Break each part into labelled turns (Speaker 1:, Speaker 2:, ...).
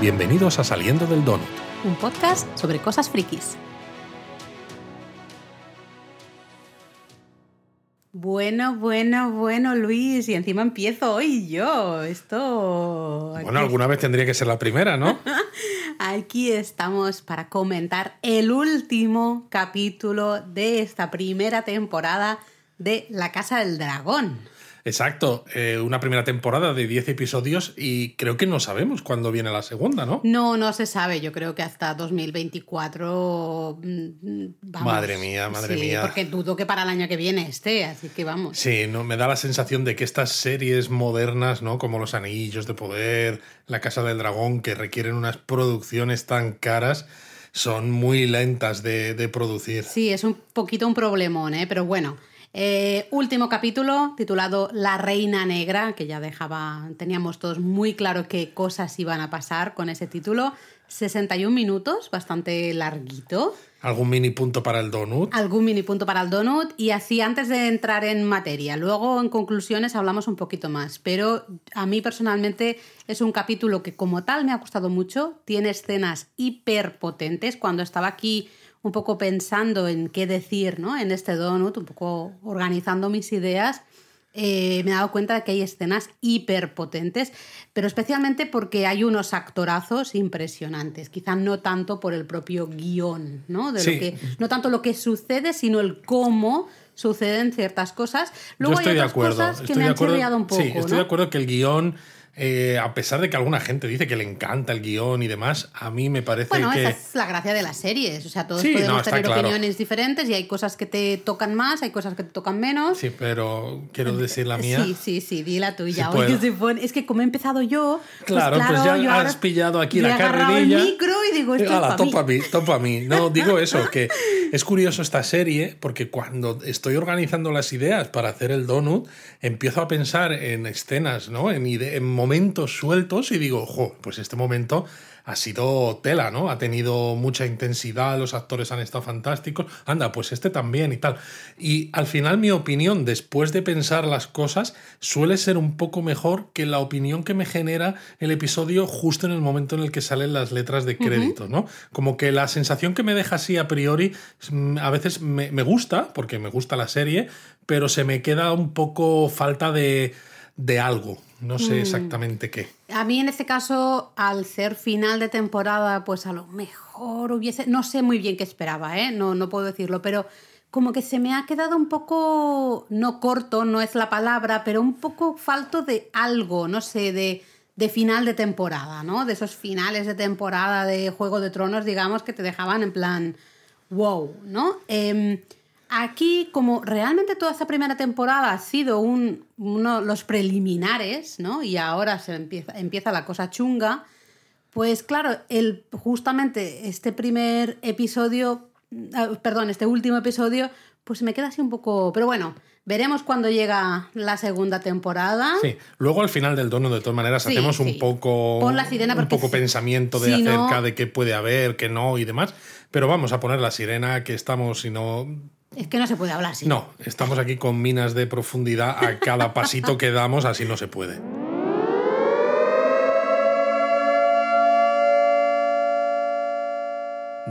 Speaker 1: Bienvenidos a Saliendo del Donut.
Speaker 2: Un podcast sobre cosas frikis. Bueno, bueno, bueno, Luis, y encima empiezo hoy yo. Esto.
Speaker 1: Bueno, alguna vez tendría que ser la primera, ¿no?
Speaker 2: Aquí estamos para comentar el último capítulo de esta primera temporada de La Casa del Dragón.
Speaker 1: Exacto, eh, una primera temporada de 10 episodios y creo que no sabemos cuándo viene la segunda, ¿no?
Speaker 2: No, no se sabe, yo creo que hasta 2024... mm, Vamos.
Speaker 1: Madre mía, madre
Speaker 2: Sí,
Speaker 1: mía.
Speaker 2: Porque dudo que para el año que viene esté, así que vamos.
Speaker 1: Sí, no, me da la sensación de que estas series modernas, ¿no? Como Los Anillos de Poder, La Casa del Dragón, que requieren unas producciones tan caras, son muy lentas de, de producir.
Speaker 2: Sí, es un poquito un problemón, ¿eh? pero bueno. Eh, último capítulo titulado La Reina Negra, que ya dejaba, teníamos todos muy claro qué cosas iban a pasar con ese título. 61 minutos, bastante larguito.
Speaker 1: ¿Algún mini punto para el donut?
Speaker 2: Algún mini punto para el donut. Y así, antes de entrar en materia, luego en conclusiones hablamos un poquito más. Pero a mí personalmente es un capítulo que como tal me ha gustado mucho. Tiene escenas hiper potentes. Cuando estaba aquí un poco pensando en qué decir ¿no? en este donut, un poco organizando mis ideas, eh, me he dado cuenta de que hay escenas hiper potentes, pero especialmente porque hay unos actorazos impresionantes, quizá no tanto por el propio guion, ¿no? De
Speaker 1: Sí.
Speaker 2: lo que, no tanto lo que sucede, sino el cómo suceden ciertas cosas. Luego
Speaker 1: Yo estoy
Speaker 2: hay
Speaker 1: de acuerdo.
Speaker 2: cosas que
Speaker 1: estoy
Speaker 2: me
Speaker 1: de
Speaker 2: han
Speaker 1: acuerdo-
Speaker 2: chirriado un poco.
Speaker 1: Sí, estoy
Speaker 2: ¿no?
Speaker 1: de acuerdo que el guion, eh, a pesar de que alguna gente dice que le encanta el guion y demás, a mí me parece
Speaker 2: Bueno,
Speaker 1: que...
Speaker 2: esa es la gracia de las series. O sea, todos
Speaker 1: Sí,
Speaker 2: podemos tener
Speaker 1: claro.
Speaker 2: opiniones diferentes y hay cosas que te tocan más, hay cosas que te tocan menos.
Speaker 1: Sí, pero quiero decir la mía.
Speaker 2: Sí, sí, sí, di la tuya. Oye, Es que como he empezado yo, pues
Speaker 1: Claro, pues ya has pillado aquí la carrerilla.
Speaker 2: el micro y digo, esto
Speaker 1: Ala,
Speaker 2: es para mí.
Speaker 1: topa a mí, topa a mí. No, digo eso, que es curioso esta serie porque cuando estoy organizando las ideas para hacer el donut, empiezo a pensar en escenas, ¿no? En, en momentos sueltos y digo, jo, pues este momento ha sido tela, ¿no? Ha tenido mucha intensidad, los actores han estado fantásticos. Anda, pues este también y tal. Y al final mi opinión, después de pensar las cosas, suele ser un poco mejor que la opinión que me genera el episodio justo en el momento en el que salen las letras de crédito, ¿no? Como que la sensación que me deja así a priori mm, a veces me, me gusta, porque me gusta la serie, pero se me queda un poco falta de, de algo. No sé exactamente qué.
Speaker 2: A mí en este caso, al ser final de temporada, pues a lo mejor hubiese, no sé muy bien qué esperaba, ¿eh? no, no puedo decirlo, pero como que se me ha quedado un poco, no corto, no es la palabra, pero un poco falto de algo, no sé, de, de final de temporada, ¿no? De esos finales de temporada de Juego de Tronos, digamos, que te dejaban en plan, wow, ¿no? Em, Aquí, como realmente toda esta primera temporada ha sido un, uno los preliminares, ¿no? Y ahora se empieza, empieza la cosa chunga, pues claro, el, justamente este primer episodio, ah, perdón, este último episodio, pues me queda así un poco... Pero bueno, veremos cuando llega la segunda temporada.
Speaker 1: Sí, luego al final del dono, de todas maneras,
Speaker 2: Sí,
Speaker 1: hacemos un poco,
Speaker 2: Pon la sirena
Speaker 1: un poco
Speaker 2: si-
Speaker 1: pensamiento de
Speaker 2: si no-
Speaker 1: acerca de qué puede haber, qué no y demás. Pero vamos a poner la sirena que estamos, si no.
Speaker 2: Es que no se puede hablar así.
Speaker 1: No, estamos aquí con minas de profundidad a cada pasito que damos, así no se puede.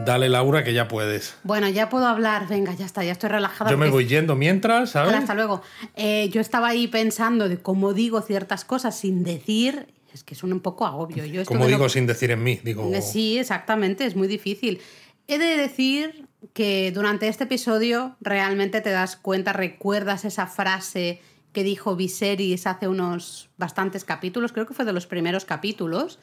Speaker 1: Dale, Laura, que ya puedes.
Speaker 2: Bueno, ya puedo hablar. Venga, ya está, ya estoy relajada.
Speaker 1: Yo me voy yendo mientras, ¿sabes?
Speaker 2: Hola, hasta luego. Eh, yo estaba ahí pensando de cómo digo ciertas cosas sin decir. Es que es un poco agobio. Yo esto
Speaker 1: Como digo sin decir en mí, digo.
Speaker 2: Sí, exactamente, es muy difícil. He de decir que durante este episodio realmente te das cuenta, recuerdas esa frase que dijo Viserys hace unos bastantes capítulos, creo que fue de los primeros capítulos,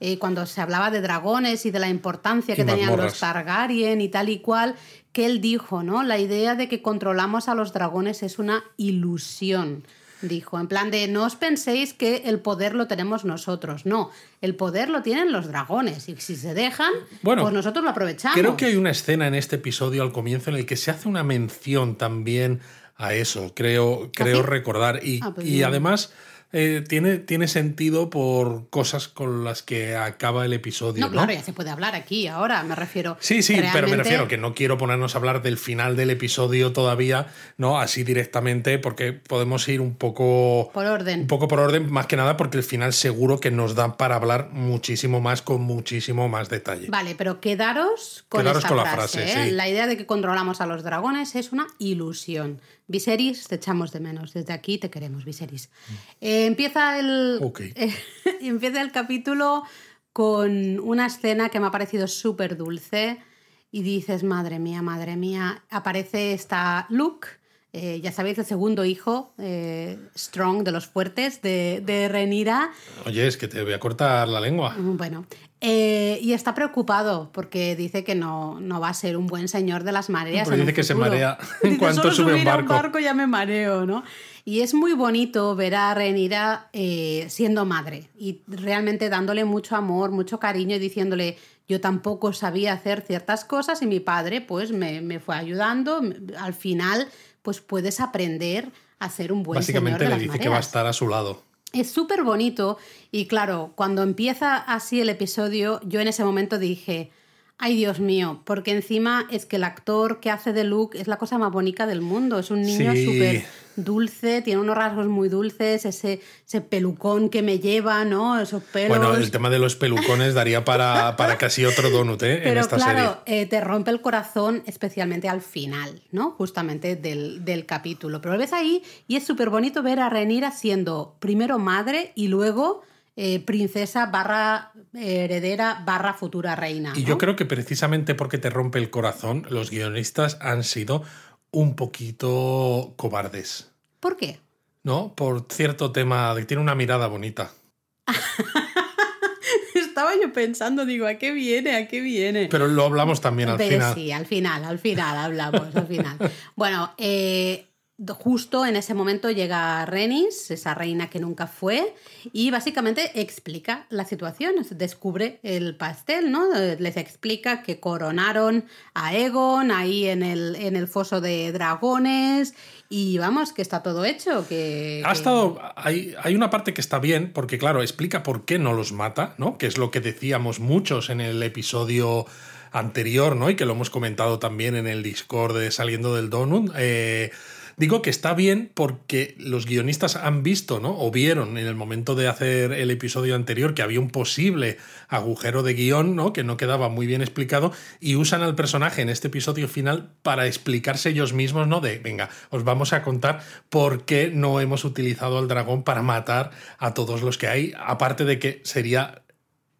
Speaker 2: eh, cuando se hablaba de dragones y de la importancia que tenían los Targaryen y tal y cual, que él dijo, ¿no? La idea de que controlamos a los dragones es una ilusión. Dijo, en plan de, no os penséis que el poder lo tenemos nosotros. No, el poder lo tienen los dragones. Y si se dejan,
Speaker 1: Bueno,
Speaker 2: pues nosotros lo aprovechamos.
Speaker 1: Creo que hay una escena en este episodio al comienzo en el que se hace una mención también a eso, creo, creo recordar. Y,
Speaker 2: Ah, pues
Speaker 1: y
Speaker 2: no.
Speaker 1: Eh, tiene, tiene sentido por cosas con las que acaba el episodio.
Speaker 2: No,
Speaker 1: No,
Speaker 2: claro, ya se puede hablar aquí, ahora me refiero.
Speaker 1: Sí, sí, pero me refiero que no quiero ponernos a hablar del final del episodio todavía, ¿no? Así directamente, porque podemos ir un poco.
Speaker 2: Por orden.
Speaker 1: Un poco por orden, más que nada porque el final seguro que nos da para hablar muchísimo más, con muchísimo más detalle.
Speaker 2: Vale, pero quedaros con
Speaker 1: Quedaros
Speaker 2: esta
Speaker 1: con la
Speaker 2: frase.
Speaker 1: frase,
Speaker 2: ¿eh?
Speaker 1: sí.
Speaker 2: La idea de que controlamos a los dragones es una ilusión. Viserys, te echamos de menos. Desde aquí te queremos, Viserys. Eh, empieza el.
Speaker 1: Ok.
Speaker 2: empieza el capítulo con una escena que me ha parecido súper dulce. Y dices, madre mía, madre mía. Aparece esta Luke. eh, ya sabéis, el segundo hijo, eh, Strong, de los fuertes, de, de Renira.
Speaker 1: Oye, es que te voy a cortar la lengua.
Speaker 2: Bueno, eh, y está preocupado porque dice que no, no va a ser un buen señor de las mareas.
Speaker 1: Porque
Speaker 2: en un
Speaker 1: dice que se marea en
Speaker 2: Dice,
Speaker 1: cuanto
Speaker 2: "Solo
Speaker 1: sube a un
Speaker 2: subir a
Speaker 1: barco".
Speaker 2: ya me mareo, ¿no? Y es muy bonito ver a Renira eh, siendo madre y realmente dándole mucho amor, mucho cariño y diciéndole, yo tampoco sabía hacer ciertas cosas y mi padre pues me, me fue ayudando. Al final pues puedes aprender a ser un buen señor
Speaker 1: Básicamente
Speaker 2: de
Speaker 1: le
Speaker 2: las
Speaker 1: dice que va a estar a su lado.
Speaker 2: Es súper bonito y claro, cuando empieza así el episodio, yo en ese momento dije, ay Dios mío, porque encima es que el actor que hace de Luke es la cosa más bonita del mundo, es un niño
Speaker 1: Sí.
Speaker 2: Dulce, tiene unos rasgos muy dulces, ese, ese pelucón que me lleva, ¿no? Esos pelos.
Speaker 1: Bueno, el tema de los pelucones daría para, para casi otro donut ¿eh? en
Speaker 2: Pero
Speaker 1: esta
Speaker 2: claro,
Speaker 1: serie.
Speaker 2: eh, te rompe el corazón, especialmente al final, ¿no? Justamente del, del capítulo. Pero lo ves ahí y es súper bonito ver a Renira siendo primero madre y luego eh, princesa barra eh, heredera barra futura reina.
Speaker 1: Y
Speaker 2: ¿no?
Speaker 1: yo creo que precisamente porque te rompe el corazón, los guionistas han sido un poquito cobardes,
Speaker 2: ¿Por qué?
Speaker 1: ¿no? Por cierto tema de que tiene una mirada bonita.
Speaker 2: Estaba yo pensando, digo, ¿a qué viene? ¿A qué viene?
Speaker 1: Pero lo hablamos también al
Speaker 2: Ve,
Speaker 1: final.
Speaker 2: Sí, al final, al final hablamos, al final. Bueno, eh, justo en ese momento llega Renis, esa reina que nunca fue, y básicamente explica la situación, descubre el pastel, ¿no? Les explica que coronaron a Egon ahí en el, en el foso de dragones, y vamos, que está todo hecho, que...
Speaker 1: Ha
Speaker 2: que-
Speaker 1: estado. Hay, hay una parte que está bien, porque claro, explica por qué no los mata, ¿no? Que es lo que decíamos muchos en el episodio anterior, ¿no? Y que lo hemos comentado también en el Discord de Saliendo del Donut. Eh, digo que está bien porque los guionistas han visto, ¿no? O vieron en el momento de hacer el episodio anterior que había un posible agujero de guion, ¿no? Que no quedaba muy bien explicado y usan al personaje en este episodio final para explicarse ellos mismos, ¿no? De, venga, os vamos a contar por qué no hemos utilizado al dragón para matar a todos los que hay, aparte de que sería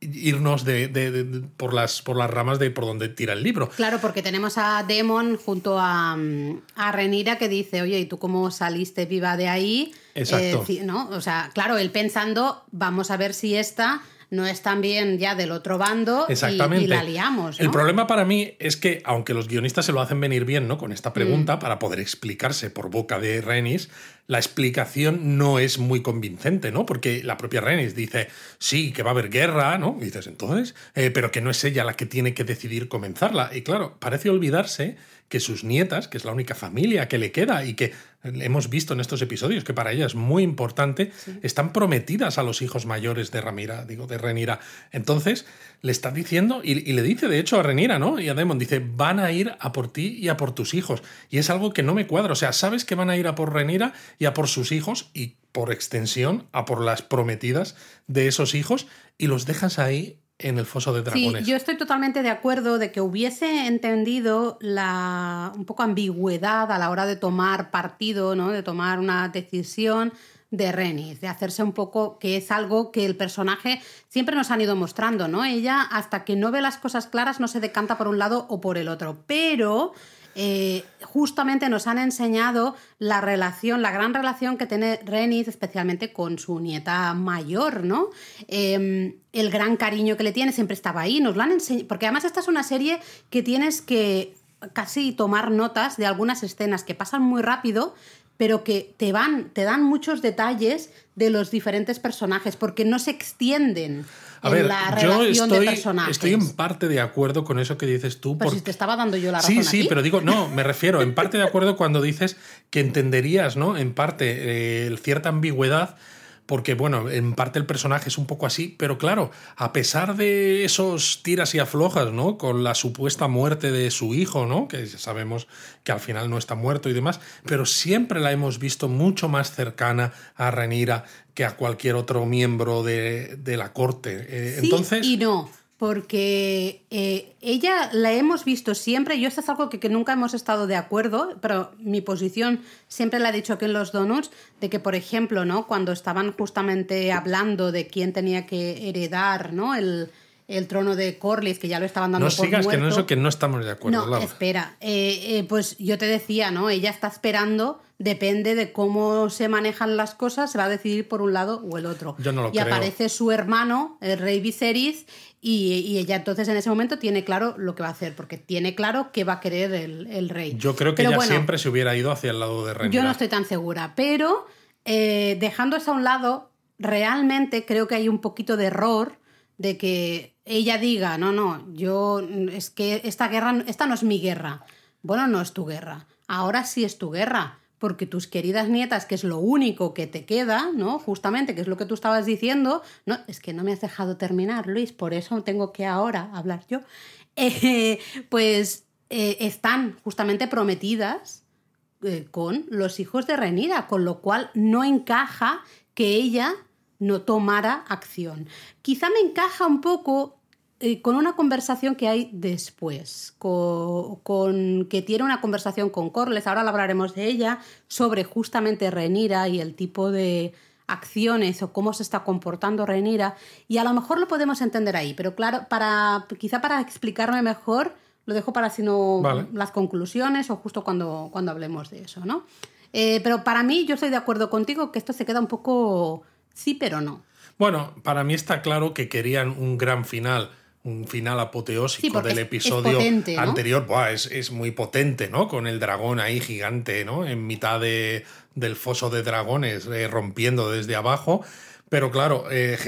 Speaker 1: irnos de, de- por, las, por las ramas de por donde tira el libro.
Speaker 2: Claro, porque tenemos a Demon junto a, a Renira que dice, oye, ¿y tú cómo saliste viva de ahí?
Speaker 1: Exacto.
Speaker 2: Eh, ¿no? O sea, claro, él pensando, vamos a ver si esta no es también ya del otro bando y-
Speaker 1: Exactamente.
Speaker 2: y, la liamos.
Speaker 1: El problema para mí es que, aunque los guionistas se lo hacen venir bien, ¿no? Con esta pregunta,
Speaker 2: Mm.
Speaker 1: para poder explicarse por boca de Renis, la explicación no es muy convincente, ¿no? Porque la propia Renis dice, sí, que va a haber guerra, ¿no? Y dices, entonces, Eh, pero que no es ella la que tiene que decidir comenzarla. Y claro, parece olvidarse que sus nietas, que es la única familia que le queda y que hemos visto en estos episodios, que para ella es muy importante, están prometidas a los hijos mayores de Ramira, digo, de Renira. Entonces, le está diciendo, y, y le dice de hecho a Renira, ¿no? Y a Demon, dice, van a ir a por ti y a por tus hijos. Y es algo que no me cuadra. O sea, sabes que van a ir a por Renira y a por sus hijos y por extensión a por las prometidas de esos hijos y los dejas ahí en el foso de
Speaker 2: Sí,
Speaker 1: dragones.
Speaker 2: yo estoy totalmente de acuerdo de que hubiese entendido la un poco ambigüedad a la hora de tomar partido, ¿no? De tomar una decisión de Renis, de hacerse un poco, que es algo que el personaje siempre nos han ido mostrando, ¿no? Ella, hasta que no ve las cosas claras, no se decanta por un lado o por el otro. Pero eh, justamente nos han enseñado la relación, la gran relación que tiene Renis, especialmente con su nieta mayor, ¿no? Eh, el gran cariño que le tiene siempre estaba ahí, nos lo han enseñado, porque además esta es una serie que tienes que casi tomar notas de algunas escenas que pasan muy rápido, pero que te van, te dan muchos detalles de los diferentes personajes, porque no se extienden
Speaker 1: A
Speaker 2: en
Speaker 1: ver,
Speaker 2: la
Speaker 1: yo
Speaker 2: relación de
Speaker 1: estoy,
Speaker 2: personajes.
Speaker 1: estoy en parte de acuerdo con eso que dices tú.
Speaker 2: Pero
Speaker 1: por-
Speaker 2: si te estaba dando yo la razón
Speaker 1: Sí, sí,
Speaker 2: aquí.
Speaker 1: pero digo, no, me refiero, en parte de acuerdo cuando dices que entenderías, ¿no? En parte, eh, cierta ambigüedad, porque bueno, en parte el personaje es un poco así, pero claro, a pesar de esos tiras y aflojas, ¿no? Con la supuesta muerte de su hijo, ¿no? Que sabemos que al final no está muerto y demás, pero siempre la hemos visto mucho más cercana a Renira que a cualquier otro miembro de, la corte.
Speaker 2: Eh, entonces... Y no porque eh, ella la hemos visto siempre, yo esto es algo que, nunca hemos estado de acuerdo, pero mi posición siempre la he dicho aquí en los donuts, de que, por ejemplo, ¿no? cuando estaban justamente hablando de quién tenía que heredar ¿no? el, el trono de Corlys, que ya lo estaban dando
Speaker 1: no sigas, que no eso que no estamos de acuerdo.
Speaker 2: No, espera. Eh, eh, pues yo te decía, ¿no? Ella está esperando, depende de cómo se manejan las cosas, se va a decidir por un lado o el otro.
Speaker 1: Yo no lo
Speaker 2: y aparece su hermano, el rey Viserys, y, ella entonces en ese momento tiene claro lo que va a hacer, porque tiene claro que va a querer el, rey.
Speaker 1: Yo creo que ella siempre se hubiera ido hacia el lado de rey.
Speaker 2: Yo no estoy tan segura, pero eh, dejando eso a un lado, realmente creo que hay un poquito de error de que ella diga, no, no, yo es que esta guerra, esta no es mi guerra. Bueno, no es tu guerra. Ahora sí es tu guerra porque tus queridas nietas, que es lo único que te queda, ¿no? Justamente, que es lo que tú estabas diciendo, no, es que no me has dejado terminar, Luis, por eso tengo que ahora hablar yo, eh, pues eh, están justamente prometidas eh, con los hijos de Renira, con lo cual no encaja que ella no tomara acción. Quizá me encaja un poco eh, con una conversación que hay después, con, que tiene una conversación con Corles, ahora hablaremos de ella, sobre justamente Renira y el tipo de acciones o cómo se está comportando Renira, y a lo mejor lo podemos entender ahí, pero claro, para, quizá para explicarme mejor, lo dejo para si no las conclusiones o justo cuando, cuando hablemos de eso, ¿no? Eh, pero para mí, yo estoy de acuerdo contigo que esto se queda un poco sí, pero no.
Speaker 1: Bueno, para mí está claro que querían un gran final un final apoteósico del episodio anterior. es, muy potente, ¿no? Con el dragón ahí gigante, ¿no? En mitad de, del foso de dragones, eh, rompiendo desde abajo. Pero claro, eh,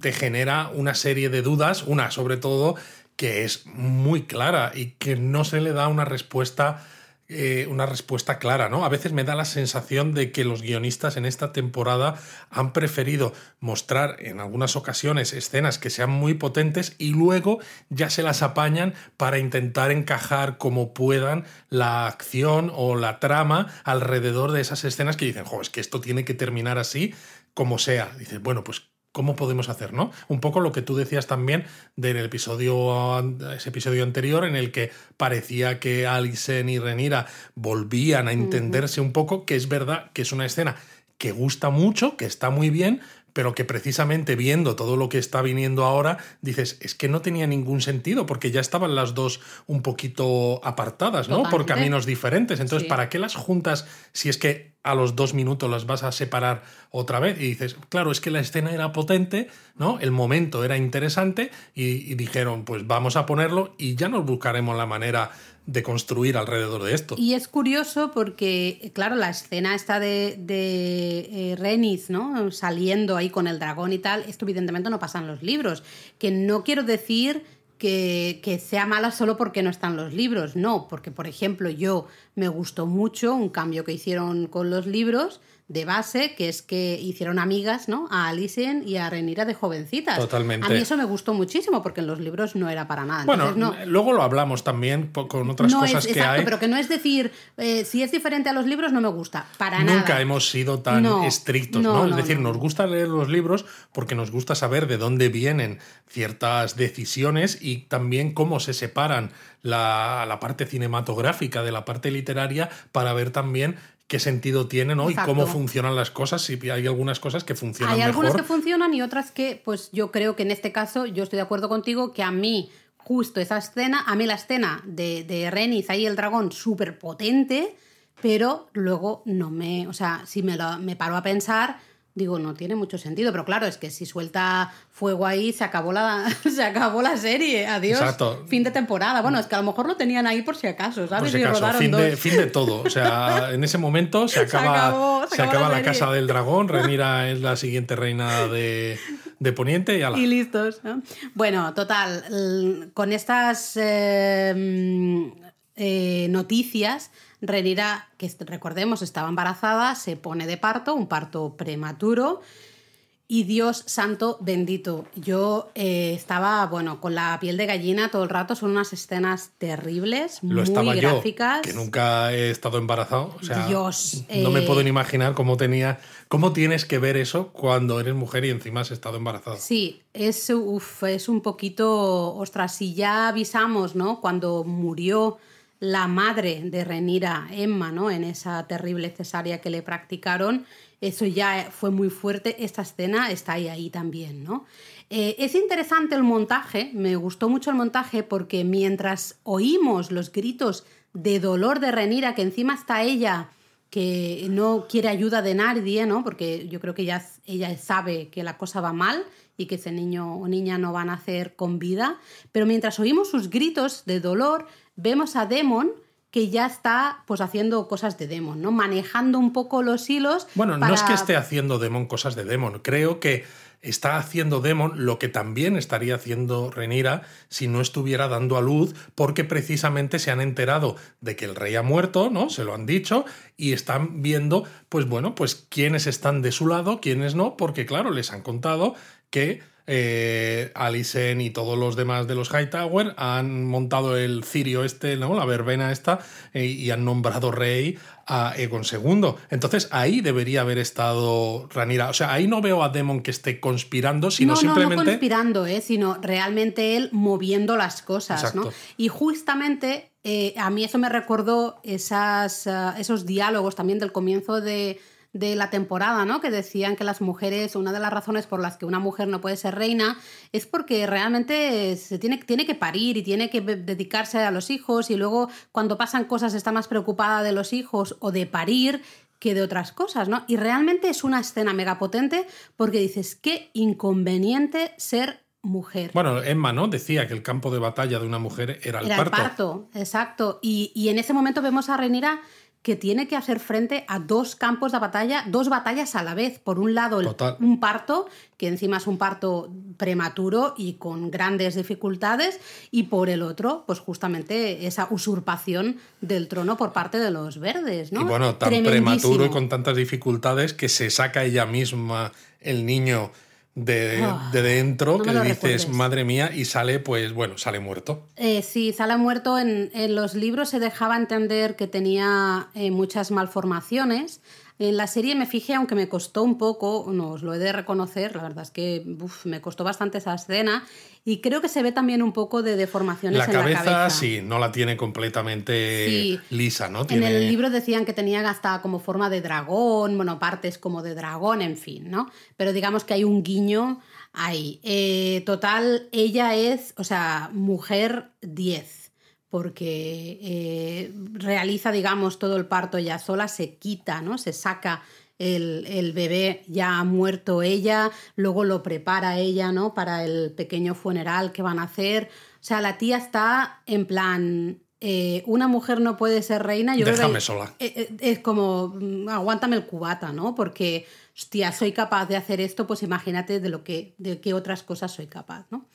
Speaker 1: te genera una serie de dudas, una sobre todo que es muy clara y que no se le da una respuesta eh, una respuesta clara, ¿no? A veces me da la sensación de que los guionistas en esta temporada han preferido mostrar en algunas ocasiones escenas que sean muy potentes y luego ya se las apañan para intentar encajar como puedan la acción o la trama alrededor de esas escenas que dicen, jo, es que esto tiene que terminar así como sea. Dices, bueno, pues cómo podemos hacer, ¿no? Un poco lo que tú decías también del episodio, ese episodio anterior en el que parecía que Alison y Renira volvían a entenderse un poco, que es verdad que es una escena que gusta mucho, que está muy bien, pero que precisamente viendo todo lo que está viniendo ahora, dices, es que no tenía ningún sentido, porque ya estaban las dos un poquito apartadas, ¿no? Por caminos diferentes. Entonces, ¿para qué las juntas si es que a los dos minutos las vas a separar otra vez? Y dices, claro, es que la escena era potente, ¿no? El momento era interesante y, y dijeron, pues vamos a ponerlo y ya nos buscaremos la manera de construir alrededor de esto.
Speaker 2: Y es curioso porque, claro, la escena está de, de eh, Renis, ¿no? Saliendo ahí con el dragón y tal, esto evidentemente no pasa en los libros. Que no quiero decir que, que, sea mala solo porque no están los libros, no, porque por ejemplo yo me gustó mucho un cambio que hicieron con los libros de base, que es que hicieron amigas, ¿no? A Alicent y a Renira de jovencitas.
Speaker 1: Totalmente.
Speaker 2: A mí eso me gustó muchísimo porque en los libros no era para nada.
Speaker 1: Bueno, luego lo hablamos también con otras cosas que hay.
Speaker 2: Pero que no es decir, eh, si es diferente a los libros no me gusta, para nada.
Speaker 1: Nunca hemos sido tan estrictos, ¿no? Es decir, nos gusta leer los libros porque nos gusta saber de dónde vienen ciertas decisiones y también cómo se separan la, la, parte cinematográfica de la parte literaria para ver también qué sentido tienen ¿no? y cómo funcionan las cosas, si hay algunas cosas que funcionan.
Speaker 2: Hay algunas que funcionan y otras que, pues yo creo que en este caso, yo estoy de acuerdo contigo, que a mí justo esa escena, a mí la escena de, de Renis, ahí el dragón, súper potente, pero luego no me, o sea, si me, lo, me paro a pensar, Digo, no tiene mucho sentido, pero claro, es que si suelta fuego ahí, se acabó la, se acabó la serie. Adiós.
Speaker 1: Exacto.
Speaker 2: Fin de temporada. Bueno, es que a lo mejor lo tenían ahí por si acaso, ¿sabes?
Speaker 1: Por si acaso. fin, De, fin de todo. O sea, en ese momento se acaba, se acaba la, casa del dragón. Renira es la siguiente reina de, de Poniente y ala.
Speaker 2: Y listos. Bueno, total, con estas eh, eh, noticias Renira, que recordemos estaba embarazada, se pone de parto, un parto prematuro. y Dios santo bendito. Yo eh, estaba, bueno, con la piel de gallina todo el rato. Son unas escenas terribles,
Speaker 1: Lo
Speaker 2: muy
Speaker 1: estaba
Speaker 2: gráficas.
Speaker 1: yo, que nunca he estado embarazado. O sea,
Speaker 2: Dios,
Speaker 1: no me
Speaker 2: eh,
Speaker 1: puedo ni imaginar cómo tenía, cómo tienes que ver eso cuando eres mujer y encima has estado embarazada.
Speaker 2: Sí, es, uf, es un poquito, ostras, si ya avisamos, ¿no? Cuando murió la madre de Renira, Emma, ¿no? En esa terrible cesárea que le practicaron, eso ya fue muy fuerte. Esta escena está ahí, también, ¿no? Eh, es interesante el montaje, me gustó mucho el montaje porque mientras oímos los gritos de dolor de Renira, que encima está ella que no quiere ayuda de nadie, ¿no? Porque yo creo que ella, ella sabe que la cosa va mal y que ese niño o niña no van a hacer con vida. Pero mientras oímos sus gritos de dolor, vemos a Demon que ya está pues haciendo cosas de Demon, ¿no? Manejando un poco los hilos.
Speaker 1: Bueno, no es que esté haciendo Demon cosas de Demon. Creo que está haciendo Demon lo que también estaría haciendo Renira si no estuviera dando a luz, porque precisamente se han enterado de que el rey ha muerto, ¿no? Se lo han dicho, y están viendo, pues bueno, pues quiénes están de su lado, quiénes no, porque claro, les han contado que eh, Alicent y todos los demás de los Hightower han montado el cirio este, ¿no? La verbena esta, eh, y han nombrado rey a Egon II. Entonces ahí debería haber estado Ranira. O sea, ahí no veo a Demon que esté conspirando, sino
Speaker 2: no,
Speaker 1: simplemente.
Speaker 2: No, no conspirando, ¿eh? sino realmente él moviendo las cosas, ¿no? Y justamente eh, a mí eso me recordó esas, ah, esos diálogos también del comienzo de, de la temporada, ¿no? Que decían que las mujeres, una de las razones por las que una mujer no puede ser reina es porque realmente se tiene, tiene que parir y tiene que dedicarse a los hijos y luego cuando pasan cosas está más preocupada de los hijos o de parir que de otras cosas, ¿no? Y realmente es una escena mega potente porque dices, qué inconveniente ser mujer.
Speaker 1: Bueno, Emma, ¿no? Decía que el campo de batalla de una mujer era el
Speaker 2: Era
Speaker 1: parto.
Speaker 2: el parto, exacto. Y, y en ese momento vemos a Renira que tiene que hacer frente a dos campos de batalla, dos batallas a la vez. Por un lado, el- un parto, que encima es un parto prematuro y con grandes dificultades, y por el otro, pues justamente esa usurpación del trono por parte de los verdes, ¿no?
Speaker 1: Y bueno, tan prematuro y con tantas dificultades que se saca ella misma el niño de,
Speaker 2: Ah,
Speaker 1: de dentro,
Speaker 2: no
Speaker 1: que
Speaker 2: lo
Speaker 1: dices,
Speaker 2: recuerdes.
Speaker 1: madre mía, y sale, pues bueno, sale muerto.
Speaker 2: Eh, sí, Sala muerto en, en los libros se dejaba entender que tenía eh, muchas malformaciones. En la serie me fijé, aunque me costó un poco, no os lo he de reconocer, la verdad es que uf, me costó bastante esa escena y creo que se ve también un poco de deformaciones
Speaker 1: La
Speaker 2: en
Speaker 1: cabeza,
Speaker 2: la cabeza.
Speaker 1: sí, no la tiene completamente
Speaker 2: Sí.
Speaker 1: lisa, ¿no?
Speaker 2: En el libro decían que tenía hasta como forma de dragón, bueno, partes como de dragón, en fin, ¿no? Pero digamos que hay un guiño ahí. Eh, total, ella es, o sea, mujer 10, porque eh, realiza, digamos, todo el parto ella sola, se quita, ¿no? Se saca el, el bebé ya ha muerto ella, luego lo prepara ella, ¿no? Para el pequeño funeral que van a hacer. O sea, la tía está en plan, eh, una mujer no puede ser reina. Yo creo
Speaker 1: Déjame
Speaker 2: que-
Speaker 1: sola.
Speaker 2: eh, Es como, mm, aguántame el cubata, ¿no? Porque, hostia, soy capaz de hacer esto, pues imagínate de lo que, de qué otras cosas soy capaz, ¿no?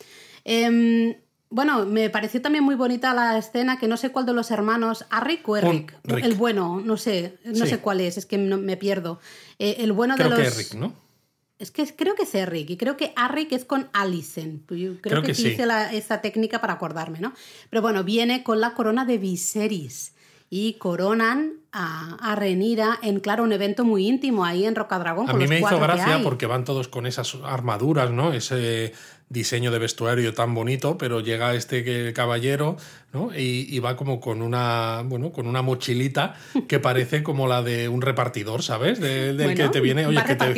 Speaker 2: Em, bueno, me pareció también muy bonita la escena, que no sé cuál de los hermanos, Arrick o Eric,
Speaker 1: Rick.
Speaker 2: el bueno, no sé, no
Speaker 1: Sí.
Speaker 2: sé cuál es, es que no- me pierdo. Eh, el bueno
Speaker 1: Creo
Speaker 2: de
Speaker 1: que
Speaker 2: los...
Speaker 1: Eric, ¿no?
Speaker 2: Es que creo que es Eric y creo que Arrick es con Alison. Yo creo,
Speaker 1: Creo
Speaker 2: que,
Speaker 1: que sí.
Speaker 2: hice la- esa técnica para acordarme, ¿no? Pero bueno, viene con la corona de Viserys y coronan a, a Renira en, claro, un evento muy íntimo ahí en Rocadragón.
Speaker 1: A
Speaker 2: con
Speaker 1: mí
Speaker 2: los
Speaker 1: me hizo
Speaker 2: que
Speaker 1: gracia porque van todos con esas armaduras, ¿no? Ese diseño de vestuario tan bonito, pero llega este que- caballero, ¿no? Y, y va como con una, bueno, con una mochilita que parece como la de un repartidor, ¿sabes? De- del
Speaker 2: Bueno,
Speaker 1: que te viene, oye, que te,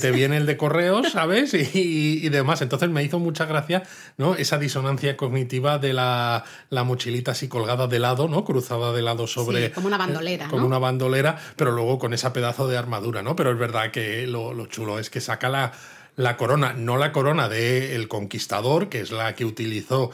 Speaker 1: que viene el de correos, ¿sabes? Y, y- y demás. Entonces me hizo mucha gracia, ¿no? Esa disonancia cognitiva de la, la mochilita así colgada de lado, ¿no? Cruzada de lado sobre.
Speaker 2: Sí, como una bandolera,
Speaker 1: Como
Speaker 2: ¿no?
Speaker 1: una bandolera, pero luego con esa pedazo de armadura, ¿no? Pero es verdad que lo, lo chulo es que saca la, la corona, no la corona del conquistador, que es la que utilizó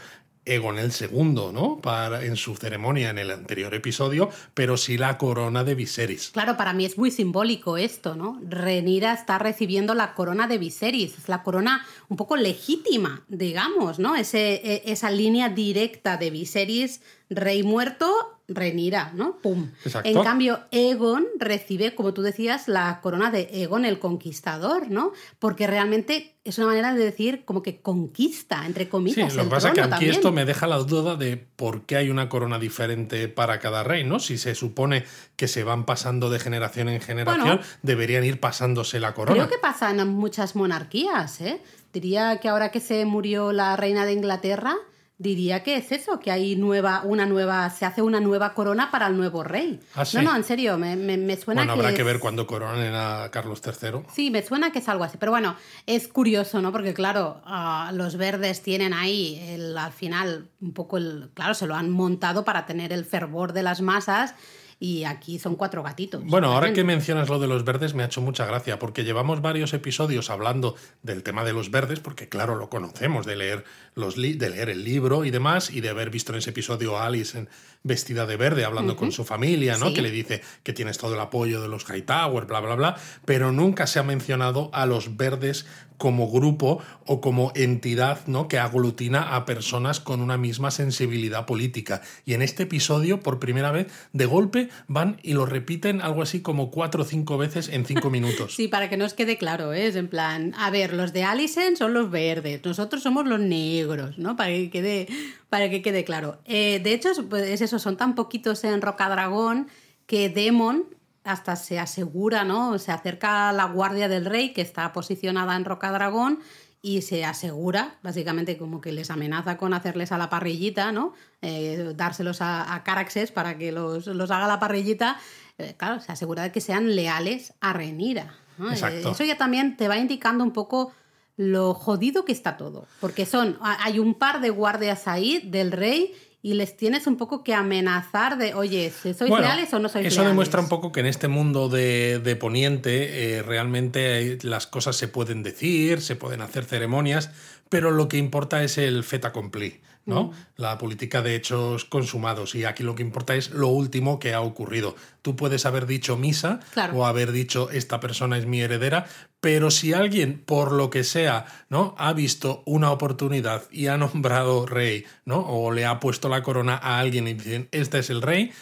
Speaker 1: Egon el II, ¿no? Para, en su ceremonia en el anterior episodio, pero sí la corona de Viserys.
Speaker 2: Claro, para mí es muy simbólico esto, ¿no? Renira está recibiendo la corona de Viserys, es la corona un poco legítima, digamos, ¿no? Ese, e- esa línea directa de Viserys, rey muerto, Renira, ¿no? ¡Pum!
Speaker 1: Exacto.
Speaker 2: En cambio, Egon recibe, como tú decías, la corona de Egon el Conquistador, ¿no? Porque realmente es una manera de decir como que conquista, entre
Speaker 1: Sí,
Speaker 2: comillas.
Speaker 1: lo que pasa es que aquí
Speaker 2: también.
Speaker 1: esto me deja la duda de por qué hay una corona diferente para cada rey, ¿no? Si se supone que se van pasando de generación en generación,
Speaker 2: Bueno.
Speaker 1: deberían ir pasándose la corona.
Speaker 2: Creo que pasa en muchas monarquías, ¿eh? Diría que ahora que se murió la reina de Inglaterra, diría que es eso, que hay nueva, una nueva, se hace una nueva corona para el nuevo rey.
Speaker 1: ¿Ah, sí?
Speaker 2: No, no, en serio, me, me- me suena
Speaker 1: bueno,
Speaker 2: que
Speaker 1: habrá que ver cuando coronen a Carlos III.
Speaker 2: Sí, me suena que es algo así. Pero bueno, es curioso, ¿no? Porque claro, ah, los verdes tienen ahí el, al final un poco el. Claro, se lo han montado para tener el fervor de las masas. Y aquí son cuatro gatitos.
Speaker 1: Bueno, ahora que mencionas lo de los verdes me ha hecho mucha gracia, porque llevamos varios episodios hablando del tema de los verdes, porque claro, lo conocemos de leer, los li- de leer el libro y demás, y de haber visto en ese episodio a Alice en- vestida de verde hablando con su familia, ¿no?
Speaker 2: Sí.
Speaker 1: Que le dice que tienes todo el apoyo de los Hightower, bla, bla, bla, pero nunca se ha mencionado a los verdes como grupo o como entidad ¿no? que aglutina a personas con una misma sensibilidad política. Y en este episodio, por primera vez, de golpe, van y lo repiten algo así como cuatro o cinco veces en cinco minutos.
Speaker 2: Sí, para que nos quede claro, ¿eh? es en plan, a ver, los de Allison son los verdes, nosotros somos los negros, ¿no? Para que quede, para que quede claro. Eh, de hecho, es, pues, es eso, son tan poquitos en Rocadragón que Demon hasta se asegura, ¿no? Se acerca a la guardia del rey que está posicionada en Rocadragón y se asegura, básicamente como que les amenaza con hacerles a la parrillita, ¿no? Eh, dárselos a, a Caraxes para que los, los haga la parrillita. Eh, claro, se asegura de que sean leales a Renira. ¿no?
Speaker 1: Exacto.
Speaker 2: Eso ya también te va indicando un poco lo jodido que está todo. Porque son, ha- hay un par de guardias ahí del rey y les tienes un poco que amenazar de, oye, ¿sois
Speaker 1: Bueno,
Speaker 2: o no sois
Speaker 1: Eso
Speaker 2: leales?
Speaker 1: demuestra un poco que en este mundo de, de Poniente eh, realmente las cosas se pueden decir, se pueden hacer ceremonias, pero lo que importa es el fait accompli, ¿no? La política de hechos consumados. Y aquí lo que importa es lo último que ha ocurrido. Tú puedes haber dicho misa
Speaker 2: Claro.
Speaker 1: o haber dicho esta persona es mi heredera, pero si alguien, por lo que sea, ¿no? ha visto una oportunidad y ha nombrado rey, ¿no? O le ha puesto la corona a alguien y dicen, este es el rey,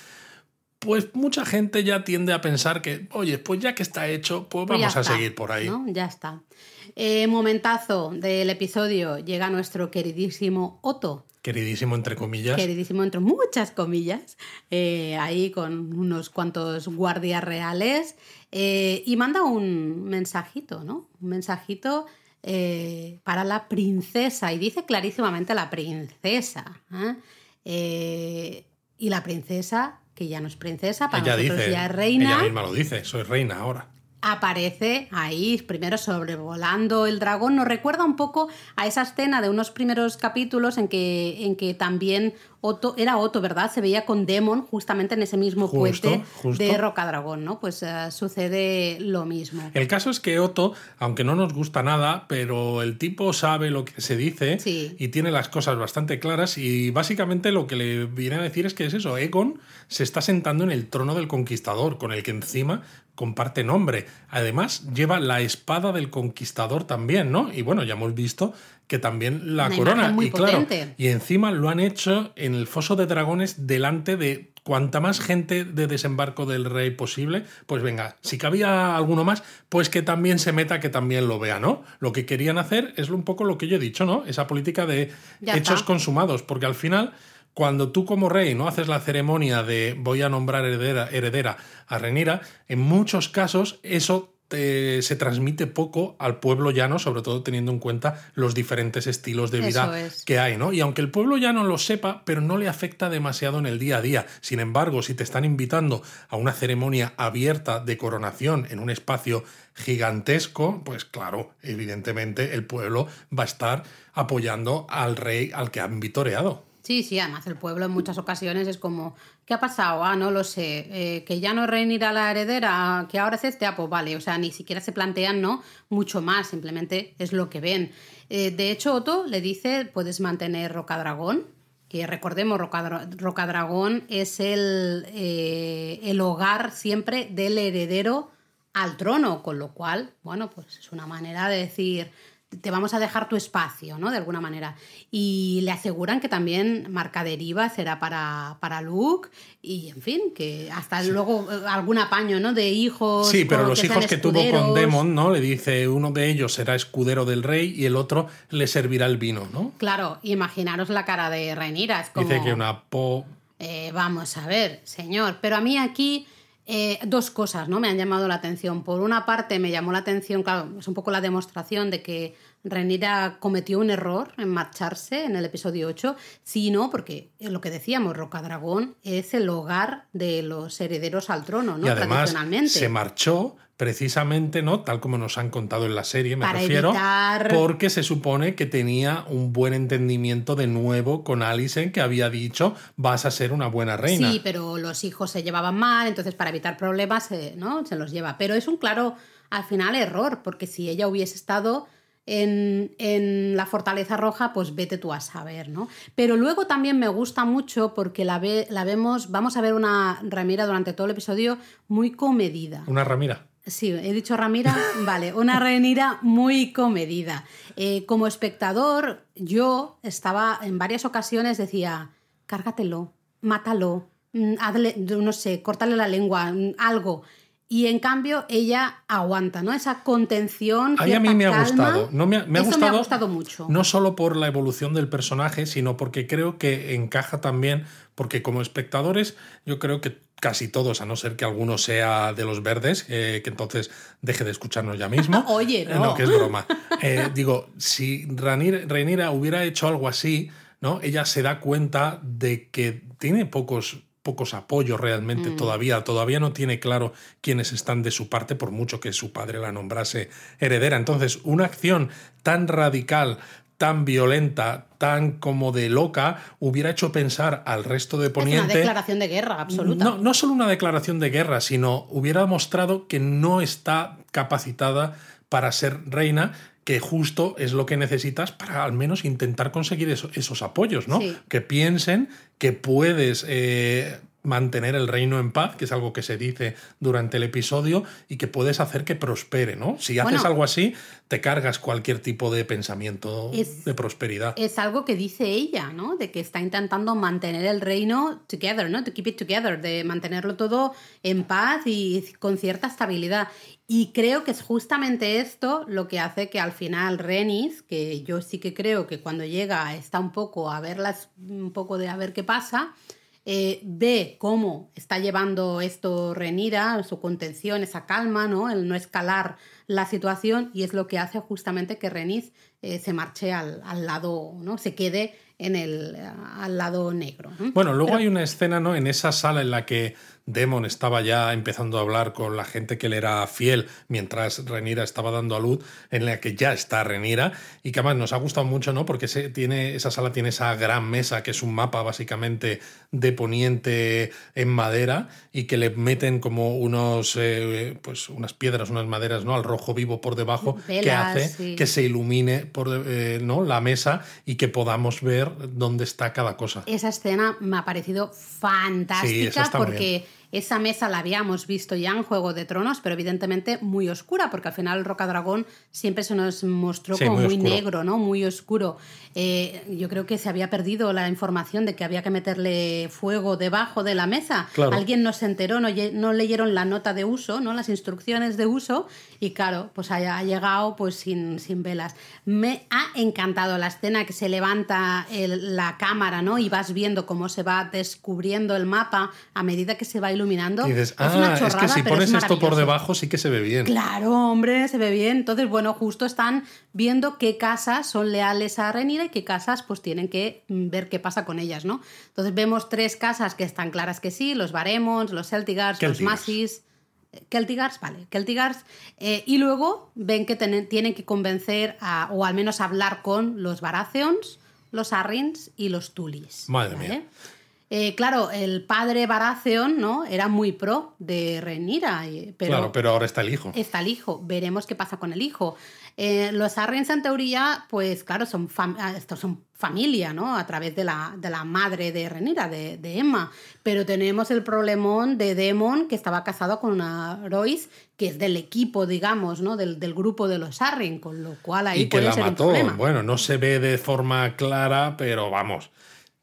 Speaker 1: pues mucha gente ya tiende a pensar que, oye, pues ya que está hecho, pues
Speaker 2: Pues
Speaker 1: vamos a seguir por ahí.
Speaker 2: ¿no? Ya está. Eh, momentazo del episodio, llega nuestro queridísimo Otto,
Speaker 1: Queridísimo, entre comillas.
Speaker 2: queridísimo entre muchas comillas, eh, ahí con unos cuantos guardias reales, eh, y manda un mensajito, ¿no? Un mensajito para la princesa, y dice clarísimamente la princesa. y la princesa, que ya no es princesa, para
Speaker 1: ella
Speaker 2: nosotros
Speaker 1: dice,
Speaker 2: ya es reina
Speaker 1: ella misma lo dice, soy reina ahora.
Speaker 2: Aparece ahí, primero sobrevolando el dragón. Nos recuerda un poco a esa escena de unos primeros capítulos en que, en que también Otto, era Otto, ¿verdad? Se veía con Demon justamente en ese mismo
Speaker 1: Justo,
Speaker 2: puente
Speaker 1: justo.
Speaker 2: de Rocadragón, ¿no? Pues eh, sucede lo mismo.
Speaker 1: El caso es que Otto, aunque no nos gusta nada, pero el tipo sabe lo que se dice
Speaker 2: Sí.
Speaker 1: y tiene las cosas bastante claras y básicamente lo que le viene a decir es que es eso, Egon se está sentando en el trono del conquistador, con el que encima comparte nombre. Además, lleva la espada del conquistador también, ¿no? Y bueno, ya hemos visto que también la
Speaker 2: Una
Speaker 1: corona.
Speaker 2: muy
Speaker 1: y claro, y encima lo han hecho en el foso de dragones delante de cuanta más gente de desembarco del rey posible, pues venga, si cabía alguno más, pues que también se meta, que también lo vea, ¿no? Lo que querían hacer es un poco lo que yo he dicho, ¿no? Esa política de
Speaker 2: Ya
Speaker 1: hechos
Speaker 2: está.
Speaker 1: consumados, porque al final, cuando tú como rey no haces la ceremonia de voy a nombrar heredera, heredera a Renira, en muchos casos eso te- se transmite poco al pueblo llano, sobre todo teniendo en cuenta los diferentes estilos de vida
Speaker 2: es.
Speaker 1: que hay, ¿no? Y aunque el pueblo ya no lo sepa, pero no le afecta demasiado en el día a día. Sin embargo, si te están invitando a una ceremonia abierta de coronación en un espacio gigantesco, pues claro, evidentemente el pueblo va a estar apoyando al rey al que han vitoreado.
Speaker 2: Sí, sí, además el pueblo en muchas ocasiones es como, ¿qué ha pasado? Ah, no lo sé, eh, que ya no reinirá la heredera, que ahora es este, ah, pues vale, o sea, ni siquiera se plantean, ¿no? Mucho más, simplemente es lo que ven. Eh, de hecho, Otto le dice, puedes mantener Rocadragón, que recordemos, Rocadra- Rocadragón es el, eh, el hogar siempre del heredero al trono, con lo cual, bueno, pues es una manera de decir, te vamos a dejar tu espacio, ¿no? De alguna manera. Y le aseguran que también marca deriva será para, para Luke y, en fin, que hasta luego eh, algún apaño, ¿no? De hijos.
Speaker 1: Sí, pero los
Speaker 2: que
Speaker 1: hijos que tuvo con. Demon, ¿no? Le dice, uno de ellos será escudero del rey y el otro le servirá el vino, ¿no?
Speaker 2: Claro, imaginaros la cara de es como...
Speaker 1: Dice que una po...
Speaker 2: Eh, vamos a ver, señor. Pero a mí aquí eh, dos cosas ¿no? me han llamado la atención. Por una parte me llamó la atención, claro, es un poco la demostración de que Renira cometió un error en marcharse en el episodio 8, sino porque es lo que decíamos, Rocadragón es el hogar de los herederos al trono, ¿no?
Speaker 1: y además
Speaker 2: Tradicionalmente.
Speaker 1: se marchó precisamente, ¿no? Tal como nos han contado en la serie, me
Speaker 2: Para
Speaker 1: refiero,
Speaker 2: evitar-
Speaker 1: porque se supone que tenía un buen entendimiento de nuevo con Alicent, que había dicho, vas a ser una buena reina.
Speaker 2: Sí, pero los hijos se llevaban mal, entonces para evitar problemas eh, ¿no? se los lleva. Pero es un claro, al final, error, porque si ella hubiese estado en, en la Fortaleza Roja, pues vete tú a saber, ¿no? Pero luego también me gusta mucho porque la, ve, la vemos, vamos a ver una Ramira durante todo el episodio muy comedida.
Speaker 1: Una Ramira.
Speaker 2: Sí, he dicho Ramira, vale, una Renira muy comedida. Eh, como espectador, yo estaba en varias ocasiones, decía, cárgatelo, mátalo, mm, hazle, no sé, córtale la lengua, mm, algo. Y en cambio, ella aguanta, ¿no? Esa contención.
Speaker 1: A mí
Speaker 2: cierta
Speaker 1: me ha gustado. No, me ha, me ha gustado,
Speaker 2: me ha gustado mucho.
Speaker 1: No solo por la evolución del personaje, sino porque creo que encaja también, porque como espectadores, yo creo que casi todos, a no ser que alguno sea de los verdes, eh, que entonces deje de escucharnos ya mismo.
Speaker 2: Oye,
Speaker 1: Eh,
Speaker 2: no.
Speaker 1: que es broma. Eh, digo, si Ranir- Rhaenyra hubiera hecho algo así, ¿no? Ella se da cuenta de que tiene pocos pocos apoyos realmente
Speaker 2: Mm.
Speaker 1: todavía, todavía no tiene claro quiénes están de su parte por mucho que su padre la nombrase heredera. Entonces, una acción tan radical, tan violenta, tan como de loca, hubiera hecho pensar al resto de
Speaker 2: es una
Speaker 1: Poniente
Speaker 2: declaración de guerra absoluta.
Speaker 1: no, no solo una declaración de guerra, sino hubiera mostrado que no está capacitada para ser reina, que justo es lo que necesitas para al menos intentar conseguir eso- esos apoyos, ¿no?
Speaker 2: Sí.
Speaker 1: Que piensen que puedes eh, mantener el reino en paz, que es algo que se dice durante el episodio, y que puedes hacer que prospere, ¿no? Si haces
Speaker 2: Bueno.
Speaker 1: algo así, te cargas cualquier tipo de pensamiento
Speaker 2: Es-
Speaker 1: de prosperidad.
Speaker 2: es algo que dice ella, ¿no? De que está intentando mantener el reino together, ¿no? To keep it together, de mantenerlo todo en paz y con cierta estabilidad. Y creo que es justamente esto lo que hace que al final Renis, que yo sí que creo que cuando llega está un poco a verlas, un poco de a ver qué pasa, eh, ve cómo está llevando esto Renira, su contención, esa calma, ¿no? El no escalar la situación y es lo que hace justamente que Renis eh, se marche al, al lado, ¿no? Se quede en el, eh, al lado negro. ¿no?
Speaker 1: Bueno, luego
Speaker 2: Pero-
Speaker 1: hay una escena, ¿no? En esa sala en la que Demon estaba ya empezando a hablar con la gente que le era fiel mientras Renira estaba dando a luz, en la que ya está Renira, y que además nos ha gustado mucho, ¿no? Porque se tiene, esa sala tiene esa gran mesa que es un mapa básicamente de poniente en madera y que le meten como unos, eh, pues unas piedras, unas maderas, ¿no? Al rojo vivo por debajo, que hace
Speaker 2: sí.
Speaker 1: que se ilumine por, eh, ¿no? la mesa y que podamos ver dónde está cada cosa.
Speaker 2: Esa escena me ha parecido fantástica porque esa mesa la habíamos visto ya en Juego de Tronos, pero evidentemente muy oscura, porque al final Rocadragón siempre se nos mostró
Speaker 1: Sí,
Speaker 2: como
Speaker 1: muy
Speaker 2: negro, ¿no? Muy oscuro. Eh, yo creo que se había perdido la información de que había que meterle fuego debajo de la mesa.
Speaker 1: Claro.
Speaker 2: Alguien no se enteró, no, leyeron la nota de uso, ¿no? Las instrucciones de uso, y claro, pues ha llegado pues sin, sin velas. Me ha encantado la escena que se levanta el- la cámara, ¿no? Y vas viendo cómo se va descubriendo el mapa a medida que se va iluminando.
Speaker 1: Y dices,
Speaker 2: Es una
Speaker 1: ah, es que
Speaker 2: chorrada,
Speaker 1: si pones
Speaker 2: es
Speaker 1: esto por debajo sí que se ve bien.
Speaker 2: Claro, hombre, se ve bien. Entonces, bueno, justo están viendo qué casas son leales a Renira y qué casas pues tienen que mm, ver qué pasa con ellas, ¿no? Entonces vemos tres casas que están claras que sí, los Baremons, los Celtigars, los. Masis. Celtigars, vale, Celtigars. eh, y luego ven que tienen que convencer a, o al menos hablar con los Baratheons, los Arryns y los Tulis.
Speaker 1: Madre
Speaker 2: ¿vale?
Speaker 1: mía.
Speaker 2: Eh, claro, el padre Baratheon, ¿no? Era muy pro de Renira. Pero
Speaker 1: claro, pero ahora está el hijo.
Speaker 2: Está el hijo. Veremos qué pasa con el hijo. Eh, los Arryns, en teoría, pues claro, son, ah, estos son familia, ¿no? A través de la, de la madre de Renira, de, de, Emma. Pero tenemos el problemón de Demon, que estaba casado con una Royce, que es del equipo, digamos, ¿no? Del, del grupo de los Arryn, con lo cual ahí
Speaker 1: y que la mató. Bueno, no se ve de forma clara, pero vamos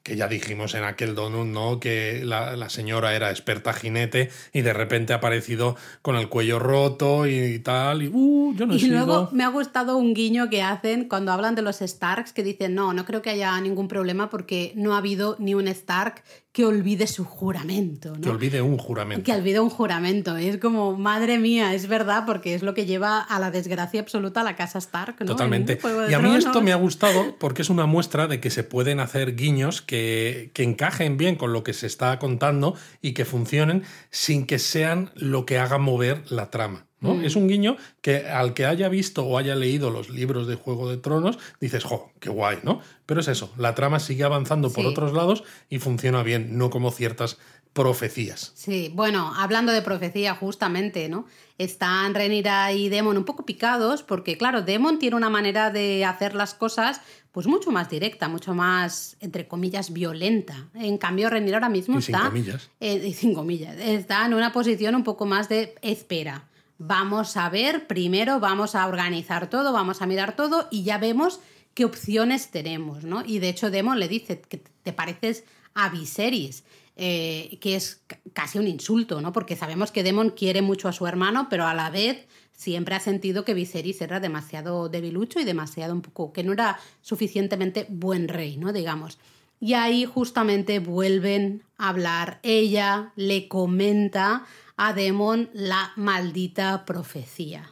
Speaker 1: que ya dijimos en aquel donut, ¿no? Que la, señora era experta jinete y de repente ha aparecido con el cuello roto y, tal. Y, uh, yo no
Speaker 2: y luego me ha gustado un guiño que hacen cuando hablan de los Starks, que dicen, no, no creo que haya ningún problema porque no ha habido ni un Stark que olvide su juramento. ¿no?
Speaker 1: Que olvide un juramento.
Speaker 2: Que olvide un juramento. Es como, madre mía, es verdad, porque es lo que lleva a la desgracia absoluta a la casa Stark. ¿no?
Speaker 1: Totalmente. Y a mí esto me ha gustado porque es una muestra de que se pueden hacer guiños que, que encajen bien con lo que se está contando y que funcionen sin que sean lo que haga mover la trama. ¿No? Mm. Es un guiño que al que haya visto o haya leído los libros de Juego de Tronos, dices, jo, qué guay, ¿no? Pero es eso, la trama sigue avanzando por otros lados y funciona bien, no como ciertas profecías.
Speaker 2: Sí, bueno, hablando de profecía justamente, ¿no? Están Renira y Demon un poco picados porque, claro, Demon tiene una manera de hacer las cosas pues mucho más directa, mucho más, entre comillas, violenta. En cambio, Renira ahora mismo está...
Speaker 1: Sin comillas.
Speaker 2: Eh, sin comillas. Está en una posición un poco más de espera vamos a ver, primero vamos a organizar todo, vamos a mirar todo y ya vemos qué opciones tenemos, ¿no? Y de hecho Demon le dice que te pareces a Viserys, eh, que es casi un insulto, ¿no? Porque sabemos que Demon quiere mucho a su hermano, pero a la vez siempre ha sentido que Viserys era demasiado debilucho y demasiado un poco, que no era suficientemente buen rey, ¿no? Digamos. Y ahí justamente vuelven a hablar. Ella le comenta a Demon la maldita profecía.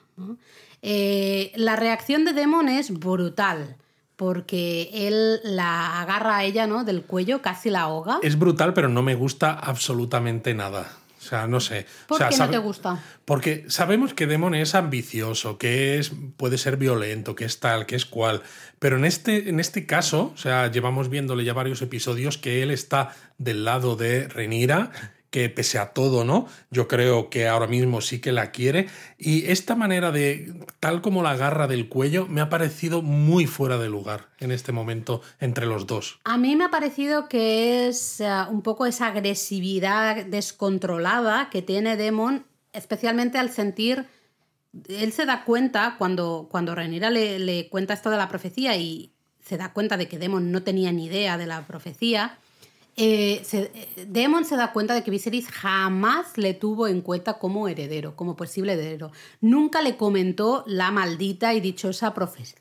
Speaker 2: Eh, la reacción de Demon es brutal porque él la agarra a ella ¿no? del cuello, casi la ahoga.
Speaker 1: Es brutal, pero no me gusta absolutamente nada. O sea, no sé.
Speaker 2: ¿Por qué no te gusta?
Speaker 1: Porque sabemos que Demon es ambicioso, que es, puede ser violento, que es tal, que es cual. Pero en este, en este caso, o sea, llevamos viéndole ya varios episodios que él está del lado de Renira que pese a todo, ¿no? Yo creo que ahora mismo sí que la quiere. Y esta manera de, tal como la garra del cuello, me ha parecido muy fuera de lugar en este momento entre los dos.
Speaker 2: A mí me ha parecido que es eh, un poco esa agresividad descontrolada que tiene Demon, especialmente al sentir... Él se da cuenta cuando, cuando Renira le, le cuenta esto de la profecía y se da cuenta de que Demon no tenía ni idea de la profecía eh, se, Demon se da cuenta de que Viserys jamás le tuvo en cuenta como heredero, como posible heredero. Nunca le comentó la maldita y dichosa profecía.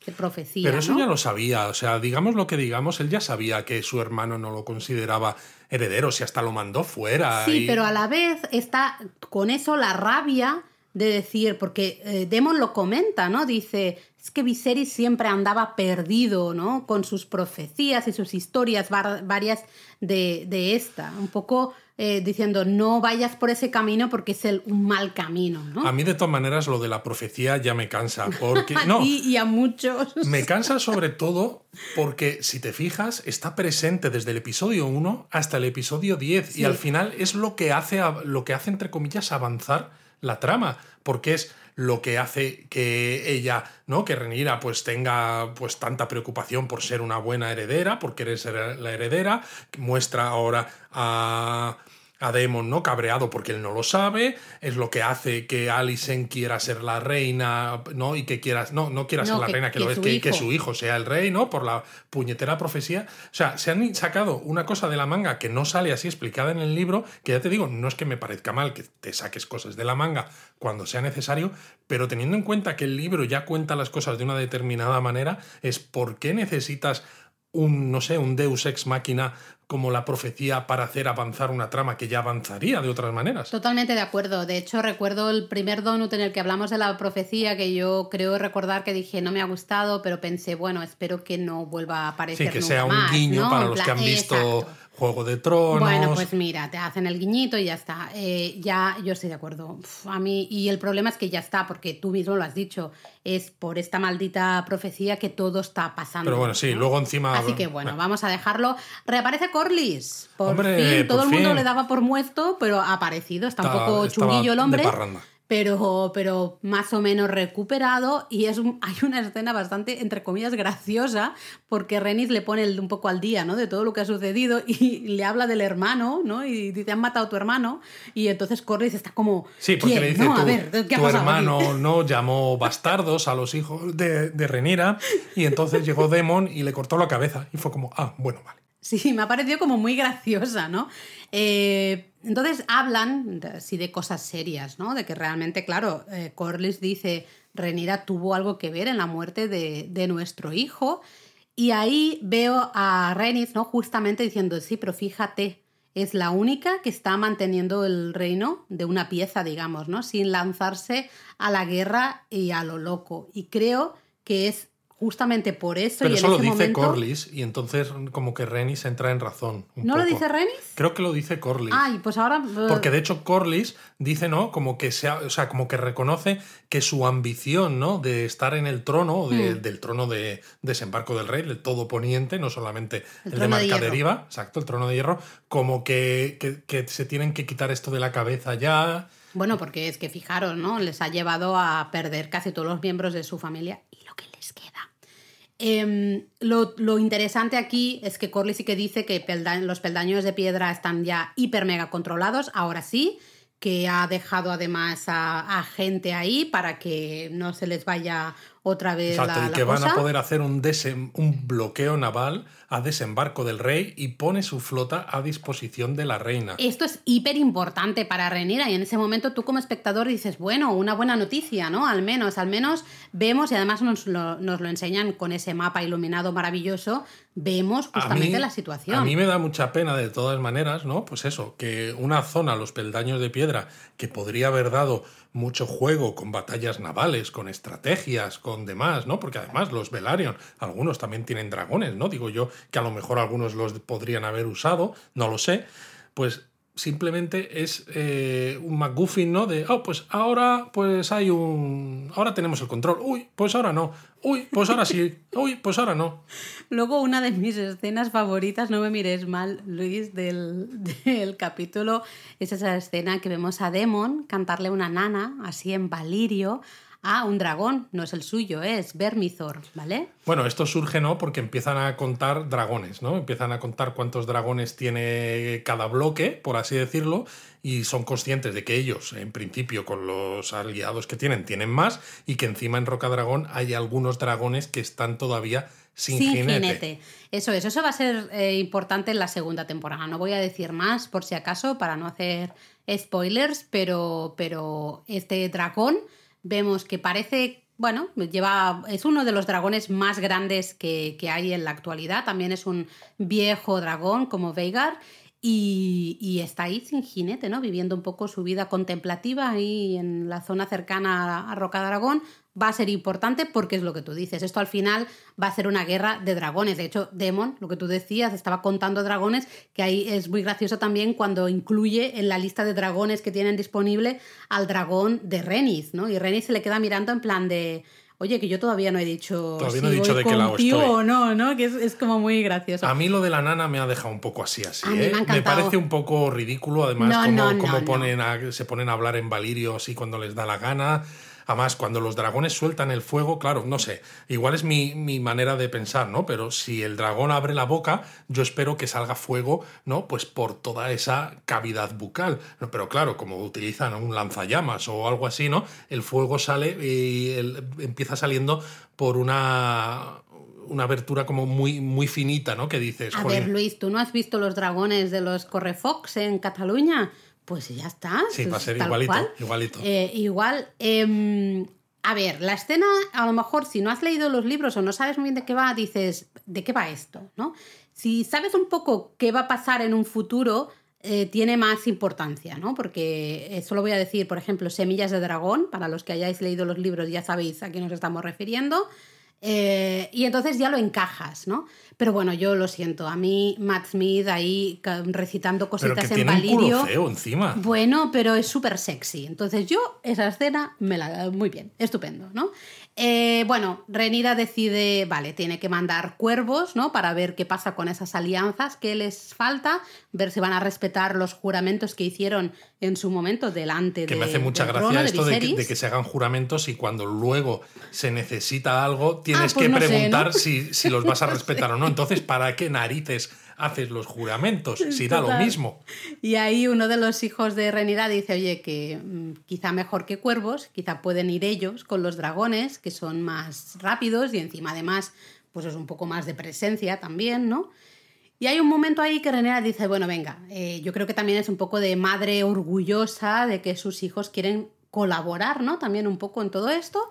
Speaker 1: Pero eso ya lo sabía, o sea, digamos lo que digamos, él ya sabía que su hermano no lo consideraba heredero, si hasta lo mandó fuera.
Speaker 2: Sí, pero a la vez está con eso la rabia de decir, porque eh, Demon lo comenta, ¿no? Dice, es que Viserys siempre andaba perdido, ¿no? Con sus profecías y sus historias varias de, esta. Un poco eh, diciendo, no vayas por ese camino porque es el, un mal camino, ¿no?
Speaker 1: A mí, de todas maneras, lo de la profecía ya me cansa. Porque, a no,
Speaker 2: y a muchos.
Speaker 1: Me cansa sobre todo porque, si te fijas, está presente desde el episodio 1 hasta el episodio 10 y al final es lo que hace, lo que hace entre comillas, avanzar la trama, porque es lo que hace que ella, ¿no? Que Renira pues tenga pues tanta preocupación por ser una buena heredera, por querer ser la heredera, muestra ahora a a Demon, ¿no? Cabreado porque él no lo sabe, es lo que hace que Alicent quiera ser la reina, ¿no? Y que quiera, no, no quiera ser la reina, que, lo es, que, que, su hijo sea el rey, ¿no? Por la puñetera profecía. O sea, se han sacado una cosa de la manga que no sale así explicada en el libro, que ya te digo, no es que me parezca mal que te saques cosas de la manga cuando sea necesario, pero teniendo en cuenta que el libro ya cuenta las cosas de una determinada manera, es por qué necesitas un, no sé, un deus ex máquina como la profecía para hacer avanzar una trama que ya avanzaría de otras maneras.
Speaker 2: Totalmente de acuerdo. De hecho, recuerdo el primer donut en el que hablamos de la profecía, que yo creo recordar que dije no me ha gustado, pero pensé, bueno, espero que no vuelva a aparecer.
Speaker 1: Sí, que sea un guiño para los que han visto Juego de Tronos.
Speaker 2: Bueno, pues mira, te hacen el guiñito y ya está. Eh, ya, yo estoy de acuerdo. Uf, a mí, y el problema es que ya está, porque tú mismo lo has dicho, es por esta maldita profecía que todo está pasando.
Speaker 1: Pero bueno, sí,
Speaker 2: ¿no?
Speaker 1: luego encima.
Speaker 2: Así que bueno, vamos a dejarlo. Reaparece Corlys. Por
Speaker 1: Hombre,
Speaker 2: fin, todo
Speaker 1: por
Speaker 2: el mundo le daba por muerto, pero ha aparecido. Está un
Speaker 1: Estaba-
Speaker 2: poco chunguillo el hombre. Pero, pero más o menos recuperado y es un- hay una escena bastante, entre comillas, graciosa porque Renis le pone el- un poco al día, ¿no? De todo lo que ha sucedido y le habla del hermano, ¿no? Y dice, han matado a tu hermano y entonces Corlys está como...
Speaker 1: Sí, porque
Speaker 2: "¿Quién?
Speaker 1: le dice
Speaker 2: no,
Speaker 1: tu,
Speaker 2: a ver, ¿qué ha
Speaker 1: tu
Speaker 2: pasado aquí?".
Speaker 1: hermano no llamó bastardos a los hijos de, de Renira y entonces llegó Demon y le cortó la cabeza y fue como, ah, bueno, vale.
Speaker 2: Sí, me ha parecido como muy graciosa, ¿no? Eh, entonces hablan sí, de cosas serias, ¿no? De que realmente, claro, eh, Corlys dice, Renira tuvo algo que ver en la muerte de, de nuestro hijo. Y ahí veo a Renis, ¿no? Justamente diciendo, sí, pero fíjate, es la única que está manteniendo el reino de una pieza, digamos, ¿no? Sin lanzarse a la guerra y a lo loco. Y creo que es justamente por eso
Speaker 1: Pero
Speaker 2: y
Speaker 1: eso
Speaker 2: en
Speaker 1: lo
Speaker 2: ese
Speaker 1: dice
Speaker 2: momento...
Speaker 1: Corlys y entonces como que Renis entra en razón. un
Speaker 2: ¿No lo dice Renis?
Speaker 1: Creo que lo dice Corlys.
Speaker 2: Ay, pues ahora. eh,
Speaker 1: Porque de hecho Corlys dice, ¿no? Como que sea, o sea, como que reconoce que su ambición, ¿no? De estar en el trono, de-
Speaker 2: Hmm.
Speaker 1: del trono de desembarco del rey, del todo poniente, no solamente
Speaker 2: El
Speaker 1: el, de
Speaker 2: trono de
Speaker 1: Marcaderiva, exacto, el trono de hierro, como que, que- que se tienen que quitar esto de la cabeza ya.
Speaker 2: Bueno, porque es que fijaros, ¿no? Les ha llevado a perder casi todos los miembros de su familia y lo que les queda. Em, lo, lo interesante aquí es que Corlys sí que dice que los peldaños de piedra están ya hiper mega controlados, ahora sí, que ha dejado además a gente ahí para que no se les vaya otra vez
Speaker 1: Exacto,
Speaker 2: la,
Speaker 1: y
Speaker 2: la
Speaker 1: que van
Speaker 2: cosa.
Speaker 1: a poder hacer un, desem- un bloqueo naval a desembarco del rey y pone su flota a disposición de la reina.
Speaker 2: Esto es hiper importante para Renira y en ese momento tú como espectador dices, bueno, una buena noticia, ¿no? Al menos, al menos vemos y además nos lo, nos lo enseñan con ese mapa iluminado maravilloso, vemos justamente
Speaker 1: mí-
Speaker 2: la situación.
Speaker 1: A mí me da mucha pena de todas maneras, ¿no? Pues eso, que una zona, los peldaños de piedra, que podría haber dado mucho juego con batallas navales, con estrategias, con demás, ¿no? Porque además los Velaryon, algunos también tienen dragones, ¿no? Digo yo que a lo mejor algunos los podrían haber usado, no lo sé. Pues simplemente es eh, un McGuffin, ¿no? De, oh, pues ahora pues hay un... Ahora tenemos el control. Uy, pues ahora no. Uy, pues ahora sí. Uy, pues ahora no.
Speaker 2: Luego una de mis escenas favoritas, no me mires mal, Luis, del, del capítulo, es esa escena que vemos a Demon cantarle una nana, así en Valirio, a un dragón. No es el suyo, ¿eh? es Vermithor, ¿vale?
Speaker 1: Bueno, esto surge, ¿no? Porque empiezan a contar dragones, ¿no? Empiezan a contar cuántos dragones tiene cada bloque, por así decirlo, y son conscientes de que ellos, en principio, con los aliados que tienen, tienen más, y que encima en Roca Dragón hay algunos dragones que están todavía sin, jinete.
Speaker 2: Eso es, eso va a ser eh, importante en la segunda temporada. No voy a decir más por si acaso para no hacer spoilers, pero, pero este dragón vemos que parece, bueno, lleva, es uno de los dragones más grandes que, que hay en la actualidad. También es un viejo dragón como Veigar. Y, está ahí sin jinete, ¿no? Viviendo un poco su vida contemplativa ahí en la zona cercana a, Roca Dragón. Va a ser importante porque es lo que tú dices. Esto al final va a ser una guerra de dragones. De hecho, Demon, lo que tú decías, estaba contando dragones, que ahí es muy gracioso también cuando incluye en la lista de dragones que tienen disponible al dragón de Renis, ¿no? Y Renis se le queda mirando en plan de. Oye, que yo todavía no he dicho
Speaker 1: Todavía
Speaker 2: si
Speaker 1: no he dicho
Speaker 2: voy
Speaker 1: de qué lado estoy.
Speaker 2: o no, ¿no? Que es, es como muy gracioso.
Speaker 1: A mí lo de la nana me ha dejado un poco así, así,
Speaker 2: A mí me ha
Speaker 1: ¿eh? Me parece un poco ridículo, además,
Speaker 2: No,
Speaker 1: como,
Speaker 2: no,
Speaker 1: como
Speaker 2: no.
Speaker 1: ponen a- se ponen a hablar en Valirio así cuando les da la gana. Además, cuando los dragones sueltan el fuego, claro, no sé, igual es mi, mi manera de pensar, ¿no? Pero si el dragón abre la boca, yo espero que salga fuego, ¿no? Pues por toda esa cavidad bucal. Pero claro, como utilizan un lanzallamas o algo así, ¿no? El fuego sale y el- empieza saliendo por una, una abertura como muy, muy finita, ¿no? Que dices,
Speaker 2: A
Speaker 1: "Jolín".
Speaker 2: ver, Luis, ¿tú no has visto los dragones de los Correfox en Cataluña? Pues ya está.
Speaker 1: Sí, va a ser igualito,
Speaker 2: cual.
Speaker 1: igualito.
Speaker 2: Eh, igual. em, a ver, la escena, a lo mejor, si no has leído los libros o no sabes muy bien de qué va, dices, ¿de qué va esto? ¿No? Si sabes un poco qué va a pasar en un futuro, eh, tiene más importancia, ¿no? Porque eh, solo voy a decir, por ejemplo, Semillas de Dragón, para los que hayáis leído los libros ya sabéis a qué nos estamos refiriendo. Eh, y entonces ya lo encajas, ¿no? Pero bueno, yo lo siento. A mí, Matt Smith ahí recitando cositas
Speaker 1: pero que
Speaker 2: en
Speaker 1: tiene un culo
Speaker 2: Valirio.
Speaker 1: feo encima.
Speaker 2: Bueno, pero es súper sexy. Entonces yo, esa escena, me la muy bien, estupendo, ¿no? Eh, bueno, Renira decide, vale, tiene que mandar cuervos, ¿no? Para ver qué pasa con esas alianzas que les falta, ver si van a respetar los juramentos que hicieron en su momento delante
Speaker 1: Que
Speaker 2: de
Speaker 1: me hace mucha gracia
Speaker 2: trono
Speaker 1: esto de que, de que se hagan juramentos y cuando luego se necesita algo tienes
Speaker 2: Ah, pues
Speaker 1: que
Speaker 2: no sé,
Speaker 1: preguntar
Speaker 2: ¿no?
Speaker 1: si, si los vas a respetar o no. Entonces, ¿para qué narices haces los juramentos? Si da lo mismo.
Speaker 2: Y ahí uno de los hijos de Renira dice, oye, que mm, quizá mejor que cuervos, quizá pueden ir ellos con los dragones, que son más rápidos y encima además, pues es un poco más de presencia también, ¿no? Y hay un momento ahí que Renira dice, bueno, venga, eh, yo creo que también es un poco de madre orgullosa de que sus hijos quieren colaborar, ¿no? También un poco en todo esto.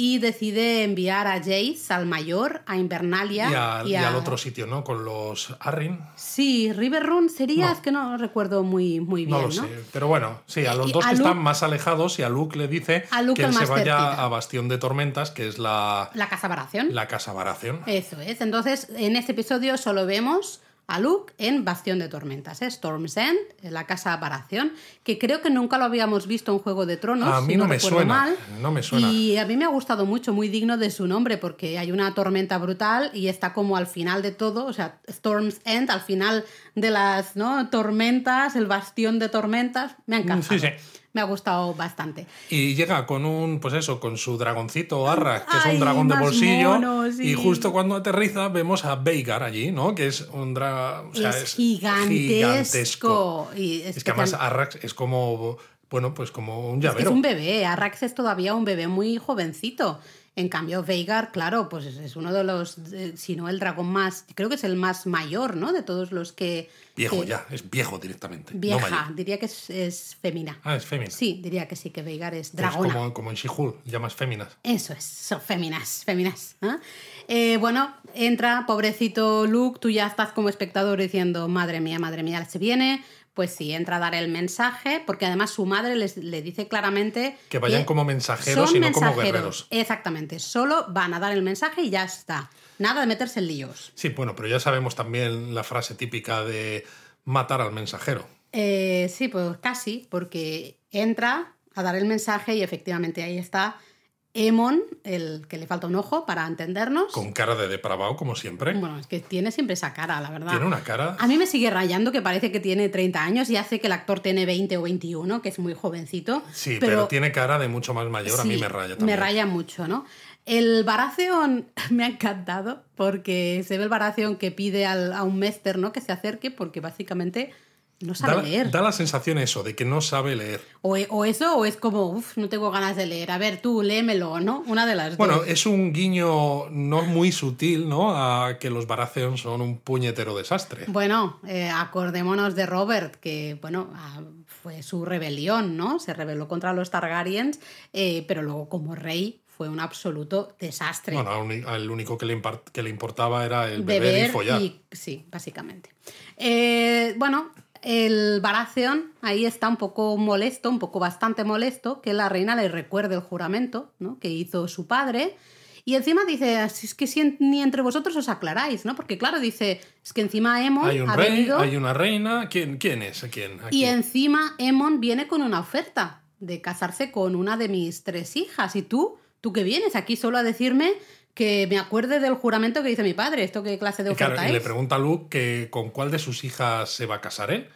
Speaker 2: Y decide enviar a Jace, al mayor, a Invernalia.
Speaker 1: Y, al-
Speaker 2: y
Speaker 1: y
Speaker 2: a-
Speaker 1: al otro sitio, ¿no? Con los Arryn.
Speaker 2: Sí, Riverrun sería,
Speaker 1: No.
Speaker 2: es que no recuerdo muy, muy bien,
Speaker 1: No
Speaker 2: ¿no?
Speaker 1: lo sé. Pero bueno, sí, a los
Speaker 2: Y
Speaker 1: dos
Speaker 2: a
Speaker 1: que
Speaker 2: Luke-
Speaker 1: están más alejados y a Luke le dice
Speaker 2: Luke
Speaker 1: que él se vaya
Speaker 2: cerquita.
Speaker 1: a Bastión de Tormentas, que es la,
Speaker 2: La casa Baratheon.
Speaker 1: la casa Baratheon.
Speaker 2: Eso es. Entonces, en este episodio solo vemos a Luke en Bastión de Tormentas, ¿eh? Storm's End, en la casa Baratheon, que creo que nunca lo habíamos visto en Juego de Tronos.
Speaker 1: A mí
Speaker 2: si
Speaker 1: no me suena,
Speaker 2: mal.
Speaker 1: no me suena.
Speaker 2: Y a mí me ha gustado mucho, muy digno de su nombre, porque hay una tormenta brutal y está como al final de todo, o sea, Storm's End, al final de las ¿no? tormentas, el bastión de tormentas, me ha encantado.
Speaker 1: Sí, sí.
Speaker 2: Me ha gustado bastante.
Speaker 1: Y llega con un, pues eso, con su dragoncito Arra, que es un dragón de bolsillo.
Speaker 2: mono, sí.
Speaker 1: Y justo cuando aterriza vemos a Veigar allí, ¿no? Que es un dragón.
Speaker 2: es, gigantesco. Y
Speaker 1: Es que además Arrax es como, bueno, pues como un
Speaker 2: Es que
Speaker 1: llavero.
Speaker 2: es un bebé, Arrax es todavía un bebé muy jovencito. En cambio, Veigar, claro, pues es- uno de los, eh, si no el dragón más, creo que es el más mayor, ¿no? De todos los que...
Speaker 1: Viejo
Speaker 2: que-
Speaker 1: ya, es viejo directamente.
Speaker 2: Vieja, diría que es, es femina.
Speaker 1: Ah, es fémina.
Speaker 2: Sí, diría que sí, que Veigar es
Speaker 1: Es
Speaker 2: dragona.
Speaker 1: como, como en She-Hulk, llamas féminas.
Speaker 2: Eso es, son féminas, féminas. ¿ah? Eh, bueno, entra, pobrecito Luke, tú ya estás como espectador diciendo, madre mía, madre mía, se viene. Pues sí, entra a dar el mensaje, porque además su madre les- le dice claramente
Speaker 1: Que vayan como mensajeros y no como guerreros.
Speaker 2: Exactamente, solo van a dar el mensaje y ya está. Nada de meterse en líos.
Speaker 1: Sí, bueno, pero ya sabemos también la frase típica de matar al mensajero.
Speaker 2: Eh, sí, pues casi, porque entra a dar el mensaje y efectivamente ahí está Emon, el que le falta un ojo para entendernos.
Speaker 1: Con cara de depravado, como siempre.
Speaker 2: Bueno, es que tiene siempre esa cara, la verdad.
Speaker 1: Tiene una cara.
Speaker 2: A mí me sigue rayando que parece que tiene 30 años y hace que el actor tiene 20 o 21, que es muy jovencito.
Speaker 1: Sí, pero, tiene cara de mucho más mayor. a mí me raya también.
Speaker 2: Me raya mucho, ¿no? El Baratheon me ha encantado porque se ve el Baratheon que pide al- a un Mester, ¿no? Que se acerque porque básicamente no sabe
Speaker 1: Da,
Speaker 2: leer.
Speaker 1: da la sensación eso, de que no sabe leer.
Speaker 2: O, e- o eso, o es como, uff, no tengo ganas de leer. A ver, tú, léemelo, ¿no? Una de las
Speaker 1: Bueno,
Speaker 2: dos.
Speaker 1: es un guiño no muy sutil, ¿no? A que los Baratheon son un puñetero desastre.
Speaker 2: Bueno, eh, acordémonos de Robert, que, bueno, ah, fue su rebelión, ¿no? Se rebeló contra los Targaryens, eh, pero luego como rey fue un absoluto desastre.
Speaker 1: Bueno, al único que le, impar- que le importaba era el beber,
Speaker 2: beber
Speaker 1: y follar.
Speaker 2: sí, básicamente. Eh, bueno, el Baratheon ahí está un poco molesto, un poco bastante molesto, que la reina le recuerde el juramento ¿no? que hizo su padre. Y encima dice, "Si es que si ni entre vosotros os aclaráis, ¿no? Porque claro, dice, es que encima Emon
Speaker 1: Hay un
Speaker 2: ha
Speaker 1: rey,
Speaker 2: venido
Speaker 1: hay una reina. ¿Quién, quién es? ¿Quién? Aquí.
Speaker 2: y encima Emon viene con una oferta de casarse con una de mis tres hijas. Y tú, tú que vienes aquí solo a decirme que me acuerde del juramento que hizo mi padre. ¿Esto qué clase de
Speaker 1: Y claro,
Speaker 2: oferta
Speaker 1: y le pregunta a Luke que con cuál de sus hijas se va a casar él.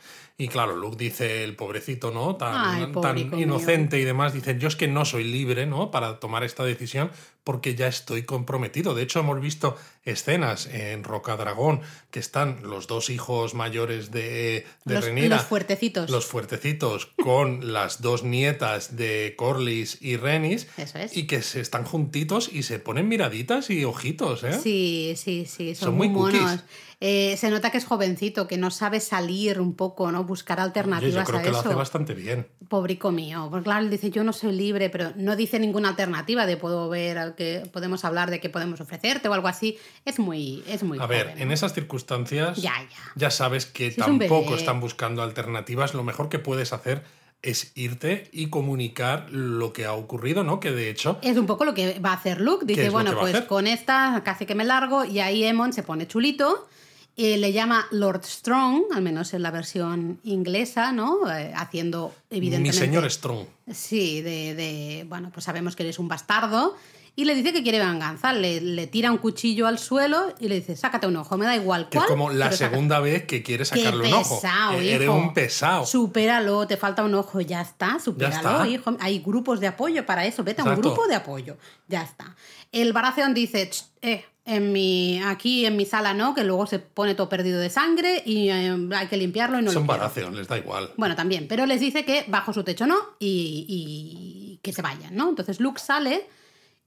Speaker 1: Y claro, Luke dice, el pobrecito, ¿no? Tan,
Speaker 2: Ay,
Speaker 1: tan
Speaker 2: pobrico
Speaker 1: inocente y demás, dice, yo es que no soy libre, ¿no? Para tomar esta decisión porque ya estoy comprometido. De hecho, hemos visto escenas en Roca Dragón que están los dos hijos mayores de, de
Speaker 2: los,
Speaker 1: Rhaenyra,
Speaker 2: los fuertecitos.
Speaker 1: los fuertecitos, con las dos nietas de Corlys y Renis,
Speaker 2: Eso es.
Speaker 1: y que se están juntitos y se ponen miraditas y ojitos, ¿eh?
Speaker 2: Sí, sí, sí, son,
Speaker 1: Son
Speaker 2: muy,
Speaker 1: muy cookies.
Speaker 2: Eh, se nota que es jovencito, que no sabe salir un poco, ¿no? Buscar
Speaker 1: Oye,
Speaker 2: alternativas
Speaker 1: yo creo
Speaker 2: a
Speaker 1: que lo
Speaker 2: eso.
Speaker 1: hace bastante bien.
Speaker 2: Pobrico mío. Porque claro, él dice, yo no soy libre, pero no dice ninguna alternativa de puedo ver al que podemos hablar de qué podemos ofrecerte o algo así. Es muy, es muy
Speaker 1: A ver, en esas circunstancias
Speaker 2: Ya, ya.
Speaker 1: ya sabes que
Speaker 2: Si
Speaker 1: tampoco están buscando alternativas. Lo mejor que puedes hacer es irte y comunicar lo que ha ocurrido, ¿no? Que de hecho...
Speaker 2: Es un poco lo que va a hacer Luke. Dice, bueno, pues con esta casi que me largo y ahí Emon se pone chulito. Eh, le llama Lord Strong, al menos en la versión inglesa, ¿no? Eh, haciendo evidentemente...
Speaker 1: Mi señor Strong.
Speaker 2: Sí, de, de, Bueno, pues sabemos que eres un bastardo y le dice que quiere venganza. Le, tira un cuchillo al suelo y le dice, sácate un ojo, me da igual cuál.
Speaker 1: es como la segunda vez que quiere sacarle un ojo. E-, eres un pesado.
Speaker 2: Supéralo, te falta un ojo, ya está, supéralo, hijo. Hay grupos de apoyo para eso, vete a un grupo de apoyo, ya está. El Baratheon dice, eh, en mi, aquí en mi sala no, que luego se pone todo perdido de sangre y eh, hay que limpiarlo y no
Speaker 1: Son
Speaker 2: Baratheon,
Speaker 1: les da igual.
Speaker 2: Bueno, también, pero les dice que bajo su techo no y, y que se vayan, ¿no? Entonces Luke sale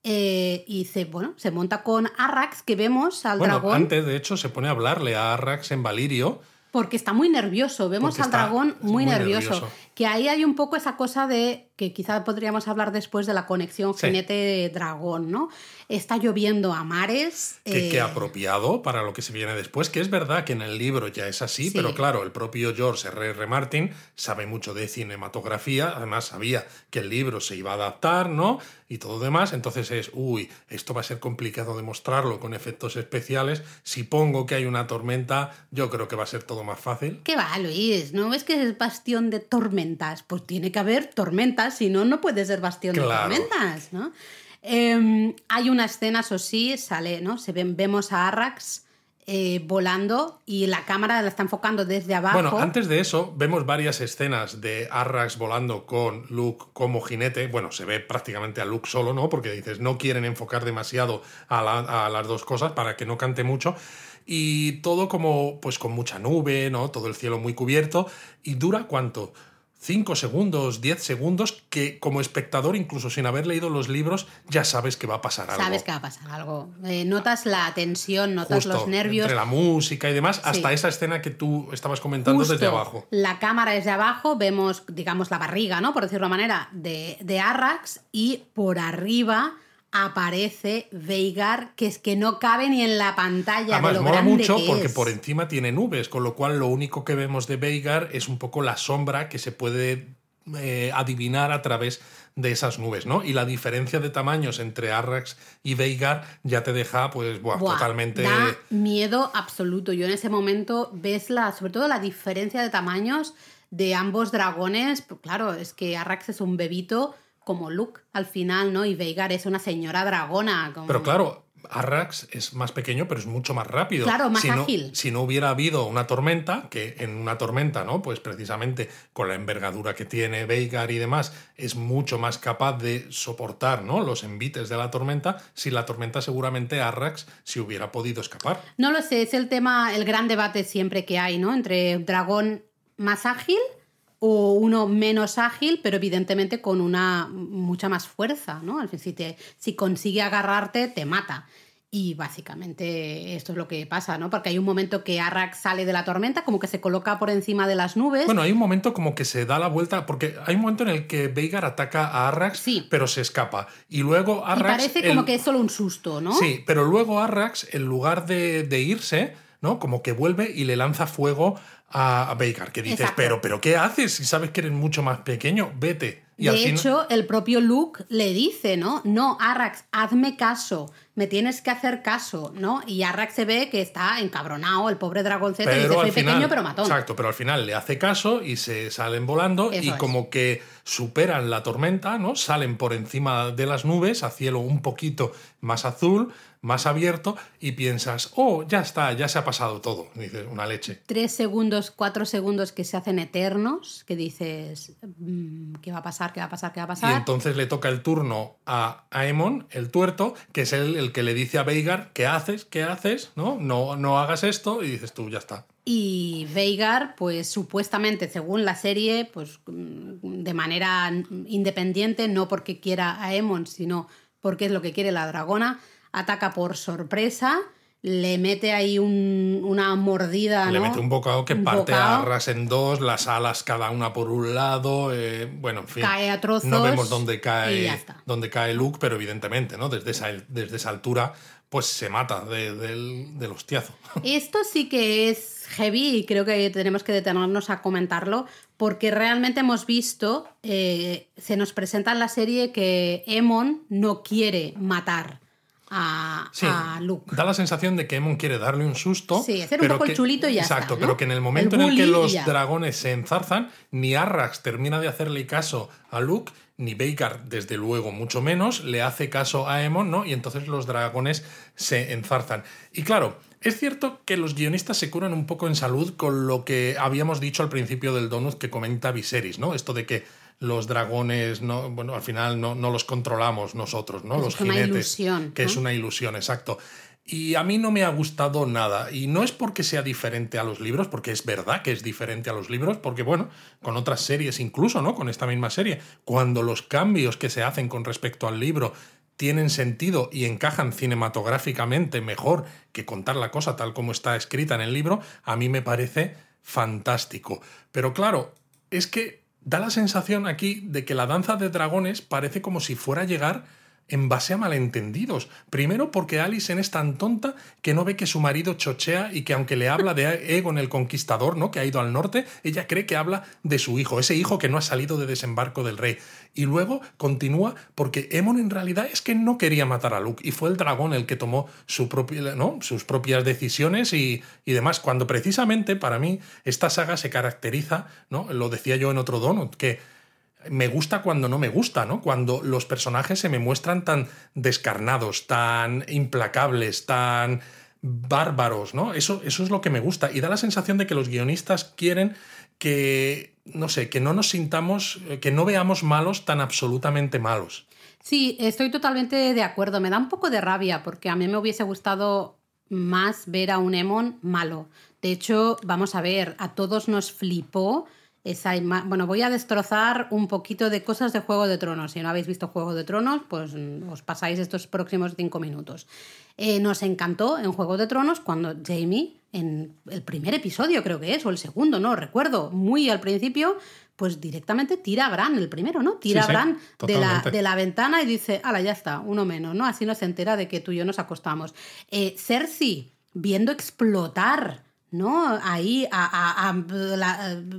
Speaker 2: eh, y se, bueno, se monta con Arrax, que vemos al bueno, dragón.
Speaker 1: Antes, de hecho, se pone a hablarle a Arrax en Valirio.
Speaker 2: Porque está muy nervioso, vemos al dragón muy, nervioso. Que ahí hay un poco esa cosa de que quizá podríamos hablar después de la conexión jinete-dragón, ¿no? Está lloviendo a mares.
Speaker 1: Que, eh, apropiado para lo que se viene después, que es verdad que en el libro ya es así, pero claro, el propio George R. R. Martin sabe mucho de cinematografía, además sabía que el libro se iba a adaptar, ¿no? Y todo demás, entonces es, uy, esto va a ser complicado demostrarlo con efectos especiales. Si pongo que hay una tormenta, yo creo que va a ser todo más fácil.
Speaker 2: ¿Qué va, Luis? ¿No ves que es bastión de tormentas? Pues tiene que haber tormentas, si no, no puede ser bastión de tormentas, ¿no? Em, hay una escena, eso sí, sale, ¿no? Se ven, vemos a Arrax eh, volando y la cámara la está enfocando desde abajo.
Speaker 1: Bueno, antes de eso, vemos varias escenas de Arrax volando con Luke como jinete. Bueno, se ve prácticamente a Luke solo, ¿no? Porque dices, no quieren enfocar demasiado a, a las dos cosas para que no cante mucho y todo como pues con mucha nube, ¿no? Todo el cielo muy cubierto y dura cuánto? 5 segundos, 10 segundos, que como espectador, incluso sin haber leído los libros, ya sabes que va a pasar algo.
Speaker 2: Sabes que va a pasar algo. Eh, notas la tensión, notas los nervios.
Speaker 1: Entre la música y demás, hasta esa escena que tú estabas comentando desde abajo.
Speaker 2: La cámara es de abajo, vemos, digamos, la barriga, ¿no? Por decirlo de manera, de, de Arrax, y por arriba aparece Veigar, que es que no cabe ni en la pantalla. Además, de lo mola mucho
Speaker 1: porque por encima tiene nubes, con lo cual lo único que vemos de Veigar es un poco la sombra que se puede eh, adivinar a través de esas nubes, ¿no? Y la diferencia de tamaños entre Arrax y Veigar ya te deja, pues, totalmente.
Speaker 2: Da miedo absoluto. Yo en ese momento ves la, sobre todo la diferencia de tamaños de ambos dragones. Pues claro, es que Arrax es un bebito como Luke al final, ¿no? Y Veigar es una señora dragona.
Speaker 1: Pero claro, Arrax es más pequeño, pero es mucho más rápido.
Speaker 2: Claro, más
Speaker 1: si
Speaker 2: ágil.
Speaker 1: si no hubiera habido una tormenta, que en una tormenta, ¿no? Pues precisamente con la envergadura que tiene Veigar y demás, es mucho más capaz de soportar, ¿no? Los envites de la tormenta. Si la tormenta, seguramente Arrax si hubiera podido escapar.
Speaker 2: No lo sé, es el tema, el gran debate siempre que hay, ¿no? Entre dragón más ágil o uno menos ágil, pero evidentemente con una mucha más fuerza, ¿no? Si, te, si consigue agarrarte, te mata. Y básicamente esto es lo que pasa, ¿no? Porque hay un momento que Arrax sale de la tormenta, como que se coloca por encima de las nubes.
Speaker 1: Bueno, hay un momento como que se da la vuelta, porque hay un momento en el que Veigar ataca a Arrax, pero se escapa. Y luego Arrax.
Speaker 2: Y parece como que es solo un susto, ¿no?
Speaker 1: Sí, pero luego Arrax, en lugar de, de irse, ¿no? Como que vuelve y le lanza fuego a Baker, que dices, pero, pero ¿qué haces si sabes que eres mucho más pequeño? Vete.
Speaker 2: Y de hecho, el propio Luke le dice, ¿no? No, Arrax, hazme caso, me tienes que hacer caso, ¿no? Y Arrax se ve que está encabronado, el pobre dragoncete, pero dice, soy pequeño pero matón.
Speaker 1: Exacto, pero al final le hace caso y se salen volando y como que superan la tormenta, ¿no? Salen por encima de las nubes a cielo un poquito más azul más abierto y piensas, oh, ya está, ya se ha pasado todo. Dices, una leche.
Speaker 2: Tres segundos, cuatro segundos que se hacen eternos, que dices, mm, ¿qué va a pasar? ¿Qué va a pasar? ¿Qué va a pasar?
Speaker 1: Y entonces le toca el turno a Aemon, el tuerto, que es el, el que le dice a Veigar, ¿qué haces? ¿Qué haces? ¿No? No, no hagas esto y dices tú, ya está.
Speaker 2: Y Veigar, pues supuestamente, según la serie, pues de manera independiente, no porque quiera a Aemon, sino porque es lo que quiere la dragona, ataca por sorpresa, le mete ahí una mordida.
Speaker 1: Le mete un bocado que parte a ras en dos, las alas cada una por un lado. Eh, bueno, en fin.
Speaker 2: Cae a trozos.
Speaker 1: No vemos dónde cae, dónde cae Luke, pero evidentemente, ¿no? Desde esa, desde esa altura, pues se mata del hostiazo.
Speaker 2: Esto sí que es heavy y creo que tenemos que detenernos a comentarlo porque realmente hemos visto, eh, se nos presenta en la serie que Emon no quiere matar a, a, Luke.
Speaker 1: Da la sensación de que Emon quiere darle un susto.
Speaker 2: Sí, hacer un poco el chulito y ya
Speaker 1: Exacto,
Speaker 2: está,
Speaker 1: pero que en el momento en el que los dragones se enzarzan, ni Arrax termina de hacerle caso a Luke, ni Veigar, desde luego, mucho menos, le hace caso a Emon, ¿no? Y entonces los dragones se enzarzan. Y claro, es cierto que los guionistas se curan un poco en salud con lo que habíamos dicho al principio del donut que comenta Viserys, ¿no? Esto de que los dragones, no, bueno, al final no, no los controlamos nosotros, ¿no? los
Speaker 2: una
Speaker 1: jinetes.
Speaker 2: Ilusión,
Speaker 1: que es una ilusión, exacto. Y a mí no me ha gustado nada. Y no es porque sea diferente a los libros, porque es verdad que es diferente a los libros, porque bueno, con otras series incluso, ¿no? Con esta misma serie, cuando los cambios que se hacen con respecto al libro tienen sentido y encajan cinematográficamente mejor que contar la cosa tal como está escrita en el libro, a mí me parece fantástico. Pero claro, es que da la sensación aquí de que la danza de dragones parece como si fuera a llegar en base a malentendidos. Primero porque Alison es tan tonta que no ve que su marido chochea y que aunque le habla de Egon el Conquistador, ¿no? que ha ido al norte, ella cree que habla de su hijo, ese hijo que no ha salido de desembarco del rey. Y luego continúa porque Emon en realidad es que no quería matar a Luke y fue el dragón el que tomó ¿no? sus propias decisiones y, y, demás. Cuando precisamente para mí esta saga se caracteriza, ¿no? lo decía yo en otro donut, que me gusta cuando no me gusta, ¿no? Cuando los personajes se me muestran tan descarnados, tan implacables, tan bárbaros, ¿no? Eso, eso es lo que me gusta. Y da la sensación de que los guionistas quieren que, no sé, que no nos sintamos, que no veamos malos tan absolutamente malos.
Speaker 2: Sí, estoy totalmente de acuerdo. Me da un poco de rabia porque a mí me hubiese gustado más ver a un Emon malo. De hecho, vamos a ver, a todos nos flipó bueno, voy a destrozar un poquito de cosas de Juego de Tronos. Si no habéis visto Juego de Tronos, pues mm, os pasáis estos próximos cinco minutos. Eh, nos encantó en Juego de Tronos cuando Jamie, en el primer episodio creo que es, o el segundo, no recuerdo, muy al principio, pues directamente tira a Bran, el primero, ¿no? Tira a Bran de, la, de, la, ventana y dice, ala, ya está, uno menos, ¿no? Así no se entera de que tú y yo nos acostamos. Eh, Cersei, viendo explotar ¿no? Ahí a,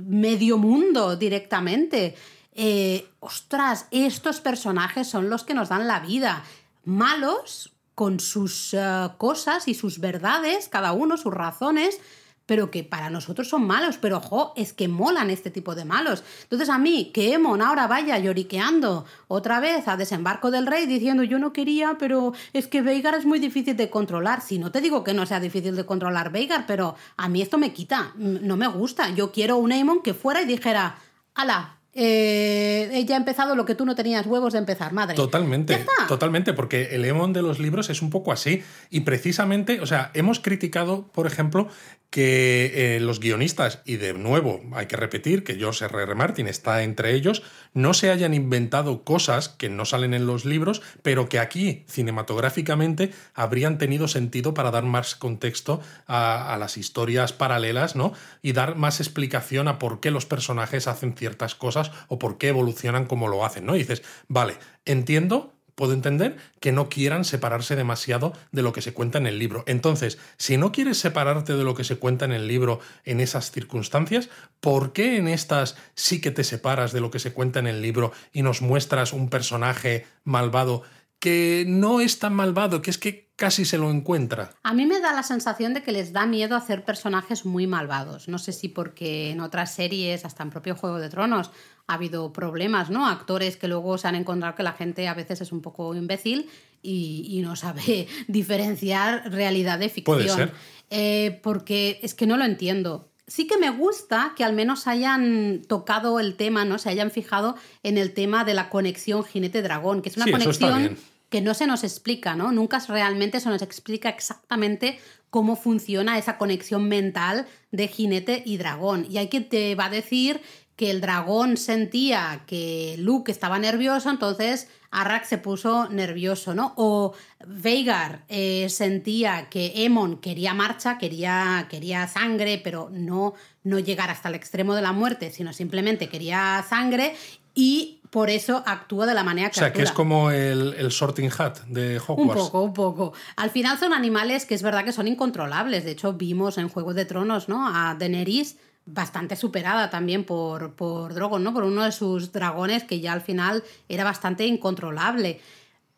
Speaker 2: medio mundo directamente. Eh, ostras, estos personajes son los que nos dan la vida. Malos, con sus eh, cosas y sus verdades, cada uno, sus razones, pero que para nosotros son malos, pero ojo, es que molan este tipo de malos. Entonces a mí, que Emon ahora vaya lloriqueando otra vez a desembarco del rey diciendo yo no quería, pero es que Veigar es muy difícil de controlar. Si no te digo que no sea difícil de controlar Veigar, pero a mí esto me quita, no me gusta. Yo quiero un Emon que fuera y dijera, ala, eh, ella ha empezado lo que tú no tenías huevos de empezar, madre.
Speaker 1: Totalmente, totalmente, porque el Emon de los libros es un poco así. Y precisamente, o sea, hemos criticado, por ejemplo, que eh, los guionistas, y de nuevo hay que repetir que George R. R. Martin está entre ellos, no se hayan inventado cosas que no salen en los libros, pero que aquí cinematográficamente habrían tenido sentido para dar más contexto a, a las historias paralelas, ¿no? Y dar más explicación a por qué los personajes hacen ciertas cosas o por qué evolucionan como lo hacen, ¿no? Y dices, vale, entiendo puedo entender que no quieran separarse demasiado de lo que se cuenta en el libro. Entonces, si no quieres separarte de lo que se cuenta en el libro en esas circunstancias, ¿por qué en estas sí que te separas de lo que se cuenta en el libro y nos muestras un personaje malvado que no es tan malvado, que es que casi se lo encuentra.
Speaker 2: A mí me da la sensación de que les da miedo hacer personajes muy malvados. No sé si porque en otras series, hasta en propio Juego de Tronos, ha habido problemas, ¿no? Actores que luego se han encontrado que la gente a veces es un poco imbécil y, no sabe diferenciar realidad de ficción.
Speaker 1: Puede ser.
Speaker 2: Eh, porque es que no lo entiendo sí que me gusta que al menos hayan tocado el tema, ¿no? Se hayan fijado en el tema de la conexión jinete-dragón, que es una conexión que no se nos explica, ¿no? Nunca realmente se nos explica exactamente cómo funciona esa conexión mental de jinete y dragón. Y hay quien te va a decir que el dragón sentía que Luke estaba nervioso, entonces Arrak se puso nervioso, ¿no? O Veigar eh, sentía que Emon quería marcha, quería, quería sangre, pero no, no llegar hasta el extremo de la muerte, sino simplemente quería sangre. Y por eso actúa de la manera que
Speaker 1: O sea, que es
Speaker 2: actúa.
Speaker 1: como el, el Sorting Hat de Hogwarts.
Speaker 2: Un poco, un poco. Al final son animales que es verdad que son incontrolables. De hecho, vimos en Juego de Tronos, ¿no? A Daenerys bastante superada también por, por Drogon, ¿no? Por uno de sus dragones que ya al final era bastante incontrolable.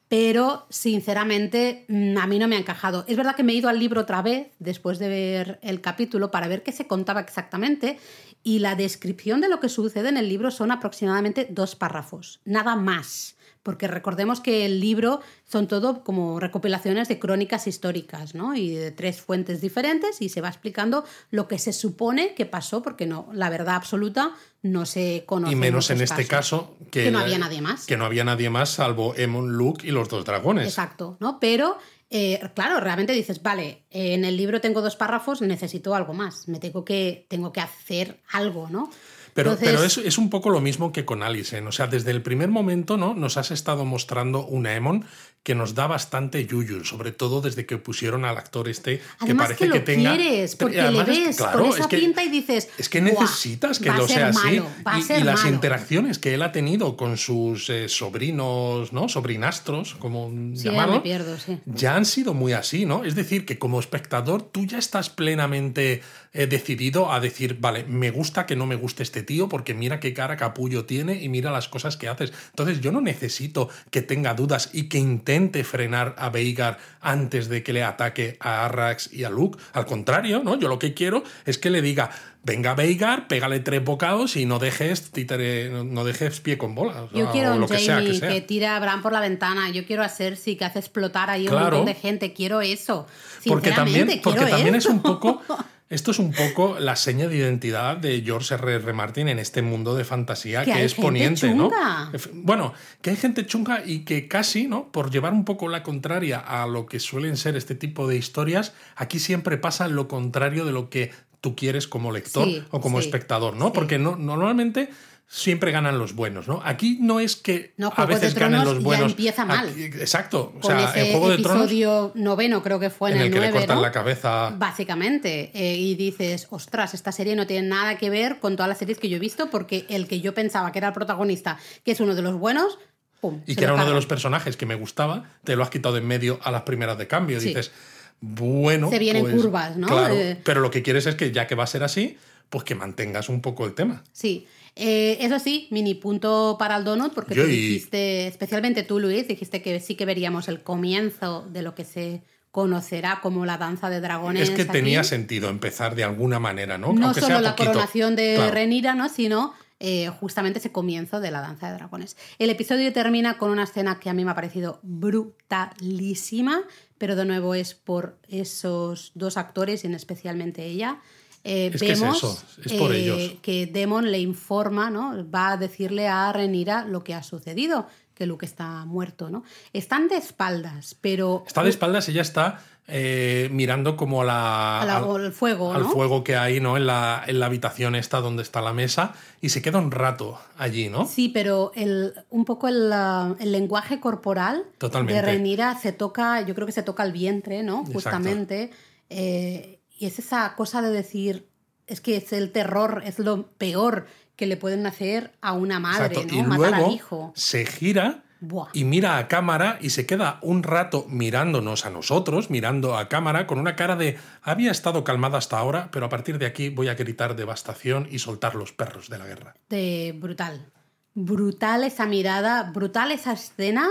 Speaker 2: Pero, sinceramente, mm, a mí no me ha encajado. Es verdad que me he ido al libro otra vez, después de ver el capítulo, para ver qué se contaba exactamente. Y la descripción de lo que sucede en el libro son aproximadamente dos párrafos, nada más. Porque recordemos que el libro son todo como recopilaciones de crónicas históricas, ¿no? Y de tres fuentes diferentes y se va explicando lo que se supone que pasó, porque no, la verdad absoluta no se conoce.
Speaker 1: Y menos en este caso que,
Speaker 2: Que no había nadie más.
Speaker 1: Que no había nadie más salvo Emon, Luke y los dos dragones.
Speaker 2: Exacto, ¿no? Pero, eh, claro, realmente dices, vale, en el libro tengo dos párrafos, necesito algo más, me tengo que, tengo que hacer algo, ¿no?
Speaker 1: Pero,
Speaker 2: Entonces-
Speaker 1: pero es, es un poco lo mismo que con Alison. O sea, desde el primer momento, ¿no? Nos has estado mostrando una Emon que nos da bastante yuyu, sobre todo desde que pusieron al actor este que parece
Speaker 2: que lo
Speaker 1: que tenga.
Speaker 2: quieres, porque
Speaker 1: además
Speaker 2: le ves
Speaker 1: claro,
Speaker 2: con esa
Speaker 1: es que-
Speaker 2: pinta y dices,
Speaker 1: Es que
Speaker 2: "Buah,
Speaker 1: necesitas que lo sea así.
Speaker 2: malo,
Speaker 1: y, las
Speaker 2: malo".
Speaker 1: interacciones que él ha tenido con sus eh, sobrinos, ¿no? Sobrinastros, como
Speaker 2: Sí, ya
Speaker 1: llamarlo.
Speaker 2: me pierdo, sí.
Speaker 1: ya han sido muy así, ¿no? Es decir, que como espectador tú ya estás plenamente eh, decidido a decir, vale, me gusta que no me guste este tío porque mira qué cara capullo tiene y mira las cosas que haces. Entonces yo no necesito que tenga dudas y que intente frenar a Veigar antes de que le ataque a Arrax y a Luke. Al contrario, ¿no? Yo lo que quiero es que le diga, venga Veigar, pégale tres bocados y no dejes, títere- no- dejes pie con bola. o
Speaker 2: Yo quiero
Speaker 1: o
Speaker 2: un
Speaker 1: lo que sea
Speaker 2: Jamie
Speaker 1: que
Speaker 2: que,
Speaker 1: sea.
Speaker 2: tira a Bran por la ventana. Yo quiero a Cersei que hace explotar ahí un
Speaker 1: Claro.
Speaker 2: montón de gente. Quiero eso.
Speaker 1: Porque también, porque es un poco. Esto es un poco la seña de identidad de George R. R. Martin en este mundo de fantasía
Speaker 2: Que
Speaker 1: que,
Speaker 2: hay
Speaker 1: es
Speaker 2: gente
Speaker 1: poniente,
Speaker 2: chunga.
Speaker 1: ¿no? Bueno, que hay gente chunga y que casi, ¿no? Por llevar un poco la contraria a lo que suelen ser este tipo de historias, aquí siempre pasa lo contrario de lo que tú quieres como lector
Speaker 2: Sí,
Speaker 1: o como
Speaker 2: sí,
Speaker 1: espectador, ¿no?
Speaker 2: sí.
Speaker 1: Porque no, normalmente siempre ganan los buenos, ¿no? Aquí no es que
Speaker 2: No,
Speaker 1: a veces ganen los
Speaker 2: ya
Speaker 1: buenos.
Speaker 2: empieza mal.
Speaker 1: Aquí- exacto. O
Speaker 2: Con
Speaker 1: sea,
Speaker 2: ese
Speaker 1: en Juego de Tronos
Speaker 2: episodio noveno, creo que fue en,
Speaker 1: en el que le
Speaker 2: 9,
Speaker 1: cortan
Speaker 2: ¿no?
Speaker 1: la cabeza
Speaker 2: Básicamente. Eh, y dices, ostras, esta serie no tiene nada que ver con todas las series que yo he visto, porque el que yo pensaba que era el protagonista, que es uno de los buenos, ¡pum!
Speaker 1: y que era uno de los personajes que me gustaba, te lo has quitado de en medio a las primeras de cambio.
Speaker 2: Sí.
Speaker 1: Dices, bueno.
Speaker 2: Se vienen
Speaker 1: pues,
Speaker 2: curvas, ¿no?
Speaker 1: Claro,
Speaker 2: Eh.
Speaker 1: pero lo que quieres es que ya que va a ser así, pues que mantengas un poco el tema.
Speaker 2: Sí. Eh, eso sí, mini punto para el donut, porque tú dijiste, especialmente tú, Luis, dijiste que sí que veríamos el comienzo de lo que se conocerá como la danza de dragones.
Speaker 1: es que
Speaker 2: aquí.
Speaker 1: tenía sentido empezar de alguna manera, ¿no?
Speaker 2: no
Speaker 1: Aunque
Speaker 2: solo
Speaker 1: sea
Speaker 2: la
Speaker 1: poquito.
Speaker 2: coronación de
Speaker 1: Claro.
Speaker 2: Renira, ¿no? sino eh, justamente ese comienzo de la danza de dragones. El episodio termina con una escena que a mí me ha parecido brutalísima, pero de nuevo es por esos dos actores y en especialmente ella. Eh,
Speaker 1: Es que es
Speaker 2: vemos
Speaker 1: eso, es por
Speaker 2: eh,
Speaker 1: ellos.
Speaker 2: que Demon le informa, ¿no? va a decirle a Renira lo que ha sucedido, que Luke está muerto. ¿no? Están de espaldas, pero...
Speaker 1: Está de espaldas, ella está eh, mirando como la,
Speaker 2: A la-
Speaker 1: al-
Speaker 2: al fuego,
Speaker 1: al
Speaker 2: ¿no?
Speaker 1: fuego que hay ¿no? en, la, en la habitación esta donde está la mesa y se queda un rato allí, ¿no?
Speaker 2: Sí, pero el, un poco el, el lenguaje corporal
Speaker 1: Totalmente.
Speaker 2: de Renira se toca, yo creo que se toca el vientre, ¿no? Justamente. Eh, y es esa cosa de decir, es que es el terror, es lo peor que le pueden hacer a una madre,
Speaker 1: Exacto.
Speaker 2: ¿no?
Speaker 1: Y
Speaker 2: Matar
Speaker 1: luego
Speaker 2: al hijo.
Speaker 1: se gira
Speaker 2: Buah.
Speaker 1: y mira a cámara y se queda un rato mirándonos a nosotros, mirando a cámara, con una cara de había estado calmada hasta ahora, pero a partir de aquí voy a gritar devastación y soltar los perros de la guerra.
Speaker 2: de brutal. Brutal esa mirada, brutal esa escena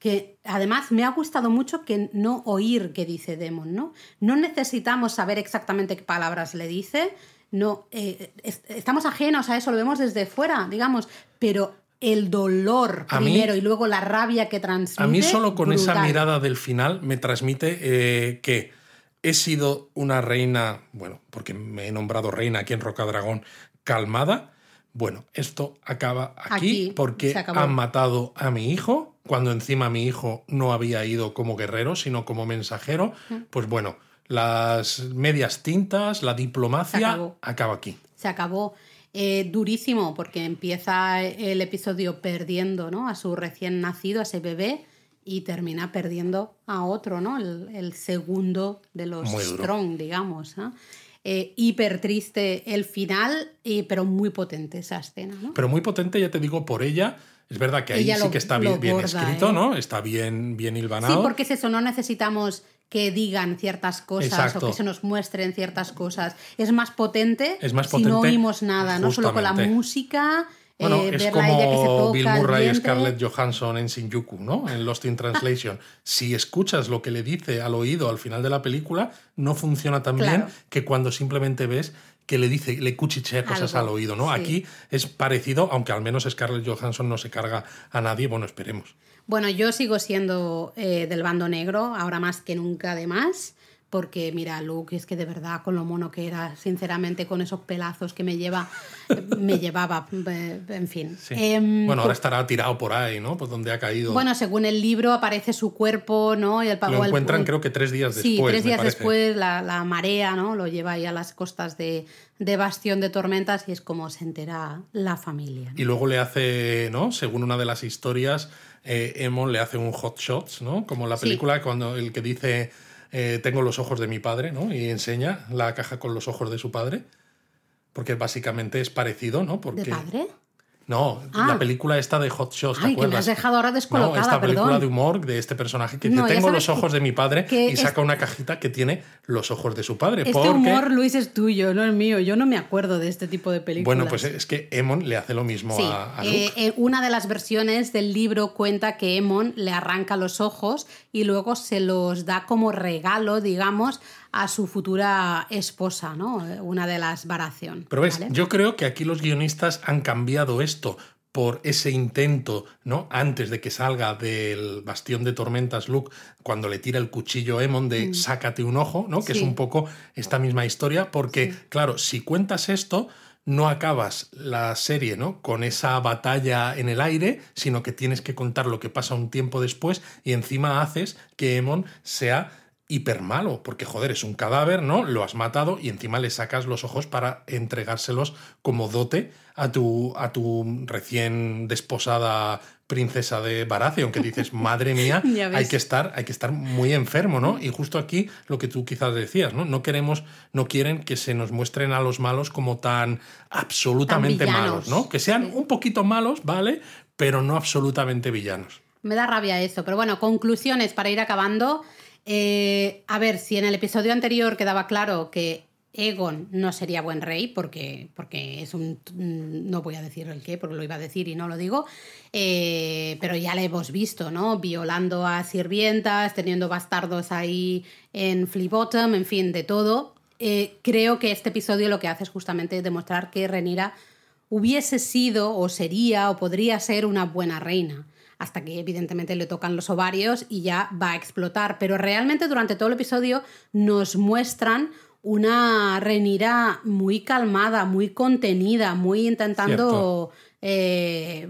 Speaker 2: que además me ha gustado mucho que no oír qué dice Demon, ¿no? No necesitamos saber exactamente qué palabras le dice, no, eh, es- estamos ajenos a eso, lo vemos desde fuera, digamos, pero el dolor
Speaker 1: A mí-
Speaker 2: primero y luego la rabia que transmite.
Speaker 1: A mí solo con esa mirada del final me transmite eh, que he sido una reina, bueno, porque me he nombrado reina aquí en Rocadragón, calmada. Bueno, esto acaba aquí,
Speaker 2: Aquí,
Speaker 1: porque han matado a mi hijo, cuando encima mi hijo no había ido como guerrero, sino como mensajero.
Speaker 2: Mm.
Speaker 1: Pues bueno, las medias tintas, la diplomacia, acaba aquí.
Speaker 2: se acabó eh, durísimo porque empieza el episodio perdiendo ¿no? a su recién nacido, a ese bebé, y termina perdiendo a otro, ¿no? el, el segundo de los. Strong, digamos. eh, hiper triste el final, eh, pero muy potente esa escena. ¿no?
Speaker 1: Pero muy potente, ya te digo, por ella. Es verdad que ahí
Speaker 2: Ella
Speaker 1: sí
Speaker 2: lo-
Speaker 1: que está bien, bien
Speaker 2: borda,
Speaker 1: escrito,
Speaker 2: ¿eh?
Speaker 1: ¿no? Está bien, bien
Speaker 2: Sí,
Speaker 1: hilvanado.
Speaker 2: porque es eso, no necesitamos que digan ciertas cosas
Speaker 1: Exacto.
Speaker 2: o que se nos muestren ciertas cosas. Es más potente,
Speaker 1: Es más
Speaker 2: si no
Speaker 1: potente,
Speaker 2: oímos nada, no solo con la música,
Speaker 1: Bueno,
Speaker 2: eh,
Speaker 1: es
Speaker 2: ver la ella que se
Speaker 1: como Bill Murray y. Scarlett Johansson en Shinjuku, ¿no? En Lost in Translation. si escuchas lo que le dice al oído al final de la película, no funciona tan
Speaker 2: Claro.
Speaker 1: bien que cuando simplemente ves que le dice, le cuchichea cosas
Speaker 2: Algo,
Speaker 1: al oído, ¿no?
Speaker 2: sí.
Speaker 1: Aquí es parecido, aunque al menos Scarlett Johansson no se carga a nadie, bueno, esperemos.
Speaker 2: Bueno, yo sigo siendo eh, del bando negro, ahora más que nunca además, porque mira, Luke, es que de verdad con lo mono que era, sinceramente con esos pelazos que me lleva, me llevaba, eh, en fin.
Speaker 1: Sí.
Speaker 2: Em,
Speaker 1: bueno, ahora estará tirado por ahí, ¿no? Pues donde ha caído.
Speaker 2: bueno, según el libro aparece su cuerpo, ¿no? Y el,
Speaker 1: lo encuentran
Speaker 2: el-
Speaker 1: creo que tres días
Speaker 2: Sí,
Speaker 1: después.
Speaker 2: tres
Speaker 1: me
Speaker 2: días después la, la marea, ¿no? Lo lleva ahí a las costas de, de Bastión de Tormentas y es como se entera la familia. ¿no?
Speaker 1: Y luego le hace, ¿no? Según una de las historias, eh, Emon le hace un hot shots, ¿no? Como la
Speaker 2: Sí.
Speaker 1: película cuando el que dice eh, tengo los ojos de mi padre, ¿no? Y enseña la caja con los ojos de su padre. Porque básicamente es parecido, ¿no? Porque,
Speaker 2: ¿De padre?
Speaker 1: No,
Speaker 2: Ah.
Speaker 1: la película esta de Hot Shots, ¿te
Speaker 2: Ay, que me
Speaker 1: acuerdas?
Speaker 2: has dejado ahora
Speaker 1: No,
Speaker 2: descolocada,
Speaker 1: esta película
Speaker 2: perdón.
Speaker 1: de humor de este personaje que
Speaker 2: No,
Speaker 1: dice, tengo los ojos de mi padre y saca una cajita que tiene los ojos de su padre.
Speaker 2: Este
Speaker 1: porque...
Speaker 2: humor, Luis, es tuyo, no es mío. Yo no me acuerdo de este tipo de películas.
Speaker 1: Bueno, pues es que Emon le hace lo mismo
Speaker 2: Sí,
Speaker 1: a, a Luke.
Speaker 2: eh, eh, una de las versiones del libro cuenta que Emon le arranca los ojos y luego se los da como regalo, digamos, a su futura esposa, ¿no? Eh, Una de las Baratheon.
Speaker 1: Pero ves,
Speaker 2: ¿vale?
Speaker 1: yo creo que aquí los guionistas han cambiado esto por ese intento, ¿no? Antes de que salga del bastión de tormentas Luke, cuando le tira el cuchillo a Emon de sácate un ojo, ¿no? Que es
Speaker 2: Mm.
Speaker 1: Un poco esta misma historia, porque, claro, si cuentas esto, no acabas la serie, ¿no? Con esa batalla en el aire, sino que tienes que contar lo que pasa un tiempo después y encima haces que Emon sea hiper malo, porque joder, es un cadáver, ¿no? Lo has matado y encima le sacas los ojos para entregárselos como dote a tu, a tu recién desposada princesa de Baratheon, que dices, madre mía, hay que estar, hay que estar muy enfermo, ¿no? Y justo aquí lo que tú quizás decías, ¿no? No queremos, no quieren que se nos muestren a los malos como tan absolutamente
Speaker 2: Tan
Speaker 1: malos. ¿no? Que sean un poquito malos, ¿vale? Pero no absolutamente villanos.
Speaker 2: Me da rabia eso. Pero bueno, conclusiones para ir acabando. Eh, a ver, si en el episodio anterior quedaba claro que Egon no sería buen rey, porque, porque es un... No voy a decir el qué, porque lo iba a decir y no lo digo, eh, pero ya le hemos visto, ¿no? Violando a sirvientas, teniendo bastardos ahí en Fleabottom, en fin, de todo. Eh, creo que este episodio lo que hace es justamente demostrar que Renira hubiese sido o sería o podría ser una buena reina hasta que evidentemente le tocan los ovarios y ya va a explotar. Pero realmente durante todo el episodio nos muestran una Renira muy calmada, muy contenida, muy intentando... eh,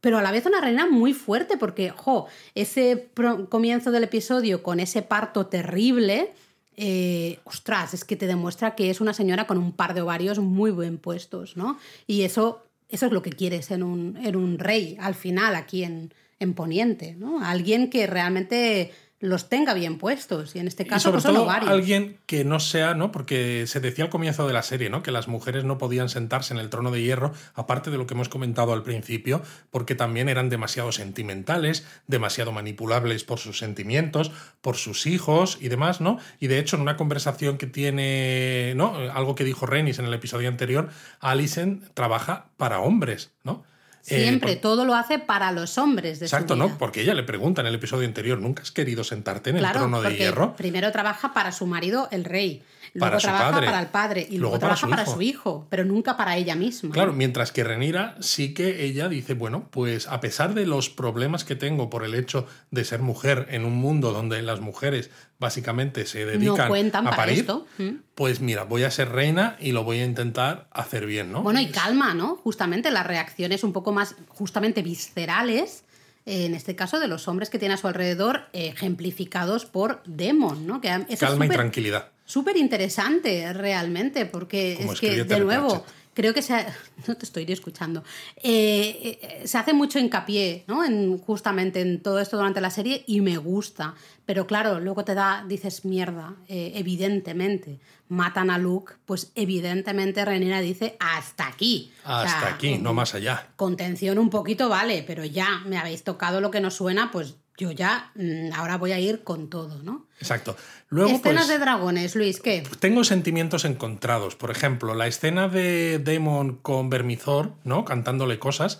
Speaker 2: pero a la vez una reina muy fuerte porque, jo, ese comienzo del episodio con ese parto terrible, eh, ostras, es que te demuestra que es una señora con un par de ovarios muy bien puestos, ¿no? Y eso, eso es lo que quieres en un, en un rey, al final, aquí en, en Poniente, ¿no? Alguien que realmente los tenga bien puestos, y en este
Speaker 1: Y
Speaker 2: caso
Speaker 1: sobre
Speaker 2: pues
Speaker 1: todo alguien que no sea, ¿no? Porque se decía al comienzo de la serie, ¿no? Que las mujeres no podían sentarse en el trono de hierro, aparte de lo que hemos comentado al principio, porque también eran demasiado sentimentales, demasiado manipulables por sus sentimientos, por sus hijos y demás, ¿no? Y de hecho, en una conversación que tiene, ¿no? Algo que dijo Renis en el episodio anterior, Alicent trabaja para hombres, ¿no? Eh,
Speaker 2: Siempre,
Speaker 1: por-
Speaker 2: todo lo hace para los hombres de
Speaker 1: Exacto,
Speaker 2: su
Speaker 1: ¿no? Porque ella le pregunta en el episodio anterior, ¿nunca has querido sentarte en el trono de
Speaker 2: porque
Speaker 1: hierro?
Speaker 2: primero trabaja para su marido, el rey. Luego
Speaker 1: Para su
Speaker 2: trabaja
Speaker 1: padre.
Speaker 2: para el padre. Y luego,
Speaker 1: Luego para
Speaker 2: trabaja
Speaker 1: su
Speaker 2: para
Speaker 1: hijo.
Speaker 2: su hijo, pero nunca para ella misma.
Speaker 1: Claro, mientras que Renira sí que ella dice, bueno, pues a pesar de los problemas que tengo por el hecho de ser mujer en un mundo donde las mujeres básicamente se dedican
Speaker 2: cuentan
Speaker 1: a parir,
Speaker 2: esto. Mm.
Speaker 1: pues mira, voy a ser reina y lo voy a intentar hacer bien, ¿no?
Speaker 2: Bueno, y calma, ¿no? Justamente las reacciones un poco más, justamente viscerales, eh, en este caso de los hombres que tiene a su alrededor, eh, ejemplificados por Demon, ¿no? Que
Speaker 1: Calma y tranquilidad.
Speaker 2: Súper interesante realmente, porque
Speaker 1: Como
Speaker 2: es que, de nuevo,
Speaker 1: Pratchett.
Speaker 2: creo que se no te estoy escuchando eh, eh, se hace mucho hincapié ¿no? en justamente en todo esto durante la serie y me gusta pero claro luego te da dices mierda eh, evidentemente matan a Luke pues evidentemente Renira dice hasta aquí
Speaker 1: hasta aquí no más allá
Speaker 2: contención un poquito vale pero ya me habéis tocado lo que nos suena pues yo ya mm, ahora voy a ir con todo, ¿no?
Speaker 1: Exacto. Luego,
Speaker 2: Escenas de dragones, Luis, ¿qué?
Speaker 1: Tengo sentimientos encontrados. Por ejemplo, la escena de Demon con Vermizor, ¿no? Cantándole cosas.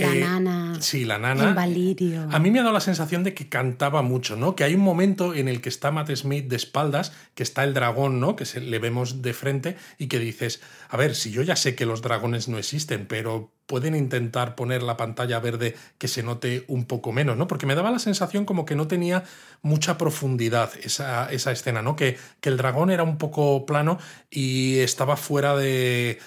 Speaker 2: La nana.
Speaker 1: Sí, la nana.
Speaker 2: Valirio.
Speaker 1: A mí me ha dado la sensación de que cantaba mucho, ¿no? Que hay un momento en el que está Matt Smith de espaldas, que está el dragón, ¿no? Que se, le vemos de frente y que dices, a ver, si yo ya sé que los dragones no existen, pero pueden intentar poner la pantalla verde que se note un poco menos, ¿no? Porque me daba la sensación como que no tenía mucha profundidad esa, esa escena, ¿no? Que, que el dragón era un poco plano y estaba fuera de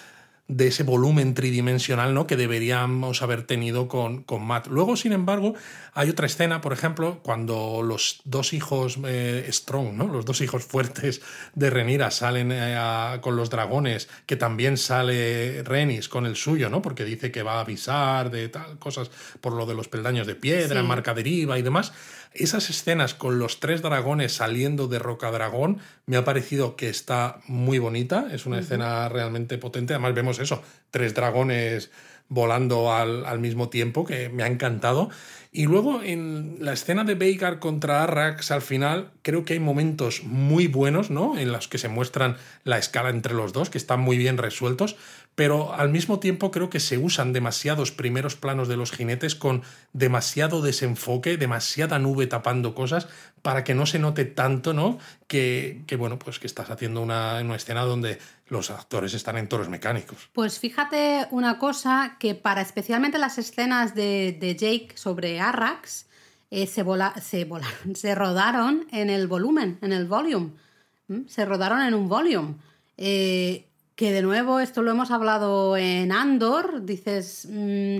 Speaker 1: de ese volumen tridimensional ¿no? que deberíamos haber tenido con, con Matt. Luego, sin embargo, hay otra escena, por ejemplo, cuando los dos hijos eh, Strong, ¿no? los dos hijos fuertes de Renira salen eh, a, con los dragones, que también sale Renis con el suyo, ¿no? porque dice que va a avisar de tal cosas por lo de los peldaños de piedra,
Speaker 2: Sí.
Speaker 1: marca deriva y demás. Esas escenas con los tres dragones saliendo de Roca Dragón me ha parecido que está muy bonita, es una escena realmente potente, además vemos eso, tres dragones volando al, al mismo tiempo, que me ha encantado. Y luego en la escena de Veigar contra Arrax al final, creo que hay momentos muy buenos, ¿no? En los que se muestran la escala entre los dos, que están muy bien resueltos, pero al mismo tiempo creo que se usan demasiados primeros planos de los jinetes con demasiado desenfoque, demasiada nube tapando cosas para que no se note tanto, ¿no? Que, que bueno, pues que estás haciendo una, una escena donde los actores están en toros mecánicos.
Speaker 2: Pues fíjate una cosa, que para especialmente las escenas de, de Jake sobre Arrax, eh, se, vola- se se rodaron en el volumen, en el volume. ¿m? Se rodaron en un volume. Eh, que de nuevo, esto lo hemos hablado en Andor, dices... mm,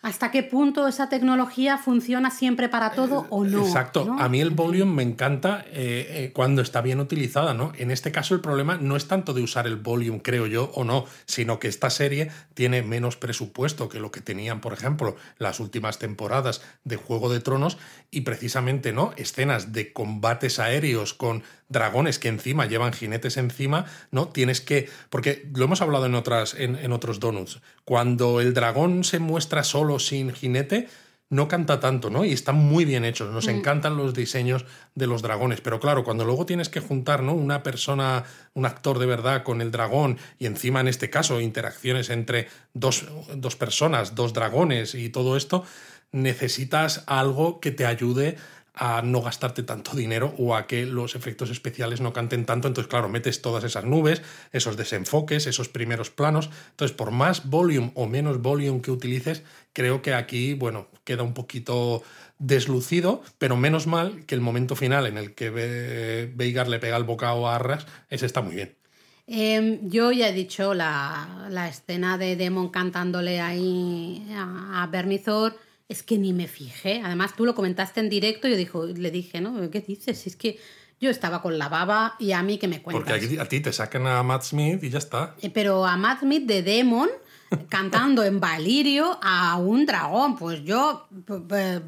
Speaker 2: ¿Hasta qué punto esa tecnología funciona siempre para todo o no?
Speaker 1: Exacto.
Speaker 2: ¿no?
Speaker 1: A mí el volume me encanta eh, eh, cuando está bien utilizada, ¿no? En este caso el problema no es tanto de usar el volume, creo yo, o no, sino que esta serie tiene menos presupuesto que lo que tenían, por ejemplo, las últimas temporadas de Juego de Tronos y precisamente, ¿no? Escenas de combates aéreos con dragones que encima llevan jinetes encima, ¿no? Tienes que. Porque lo hemos hablado en, otras, en, en otros donuts. Cuando el dragón se muestra solo sin jinete, no canta tanto, ¿no? Y están muy bien hechos. Nos encantan los diseños de los dragones. Pero claro, cuando luego tienes que juntar, ¿no? Una persona, un actor de verdad con el dragón, y encima en este caso, interacciones entre dos, dos personas, dos dragones y todo esto, necesitas algo que te ayude a no gastarte tanto dinero o a que los efectos especiales no canten tanto. Entonces, claro, metes todas esas nubes, esos desenfoques, esos primeros planos. Entonces, por más volume o menos volume que utilices, creo que aquí, bueno, queda un poquito deslucido, pero menos mal que el momento final en el que Ve- Veigar le pega el bocado a Arras, ese está muy bien.
Speaker 2: Eh, yo ya he dicho la, la escena de Demon cantándole ahí a, a Vermithor, es que ni me fijé. Además, tú lo comentaste en directo y yo dijo, le dije, ¿no? ¿Qué dices? Es que yo estaba con la baba y a mí que me cuentas.
Speaker 1: Porque aquí, a ti te sacan a Matt Smith y ya está.
Speaker 2: Eh, Pero a Matt Smith de Demon cantando en Valirio a un dragón, pues yo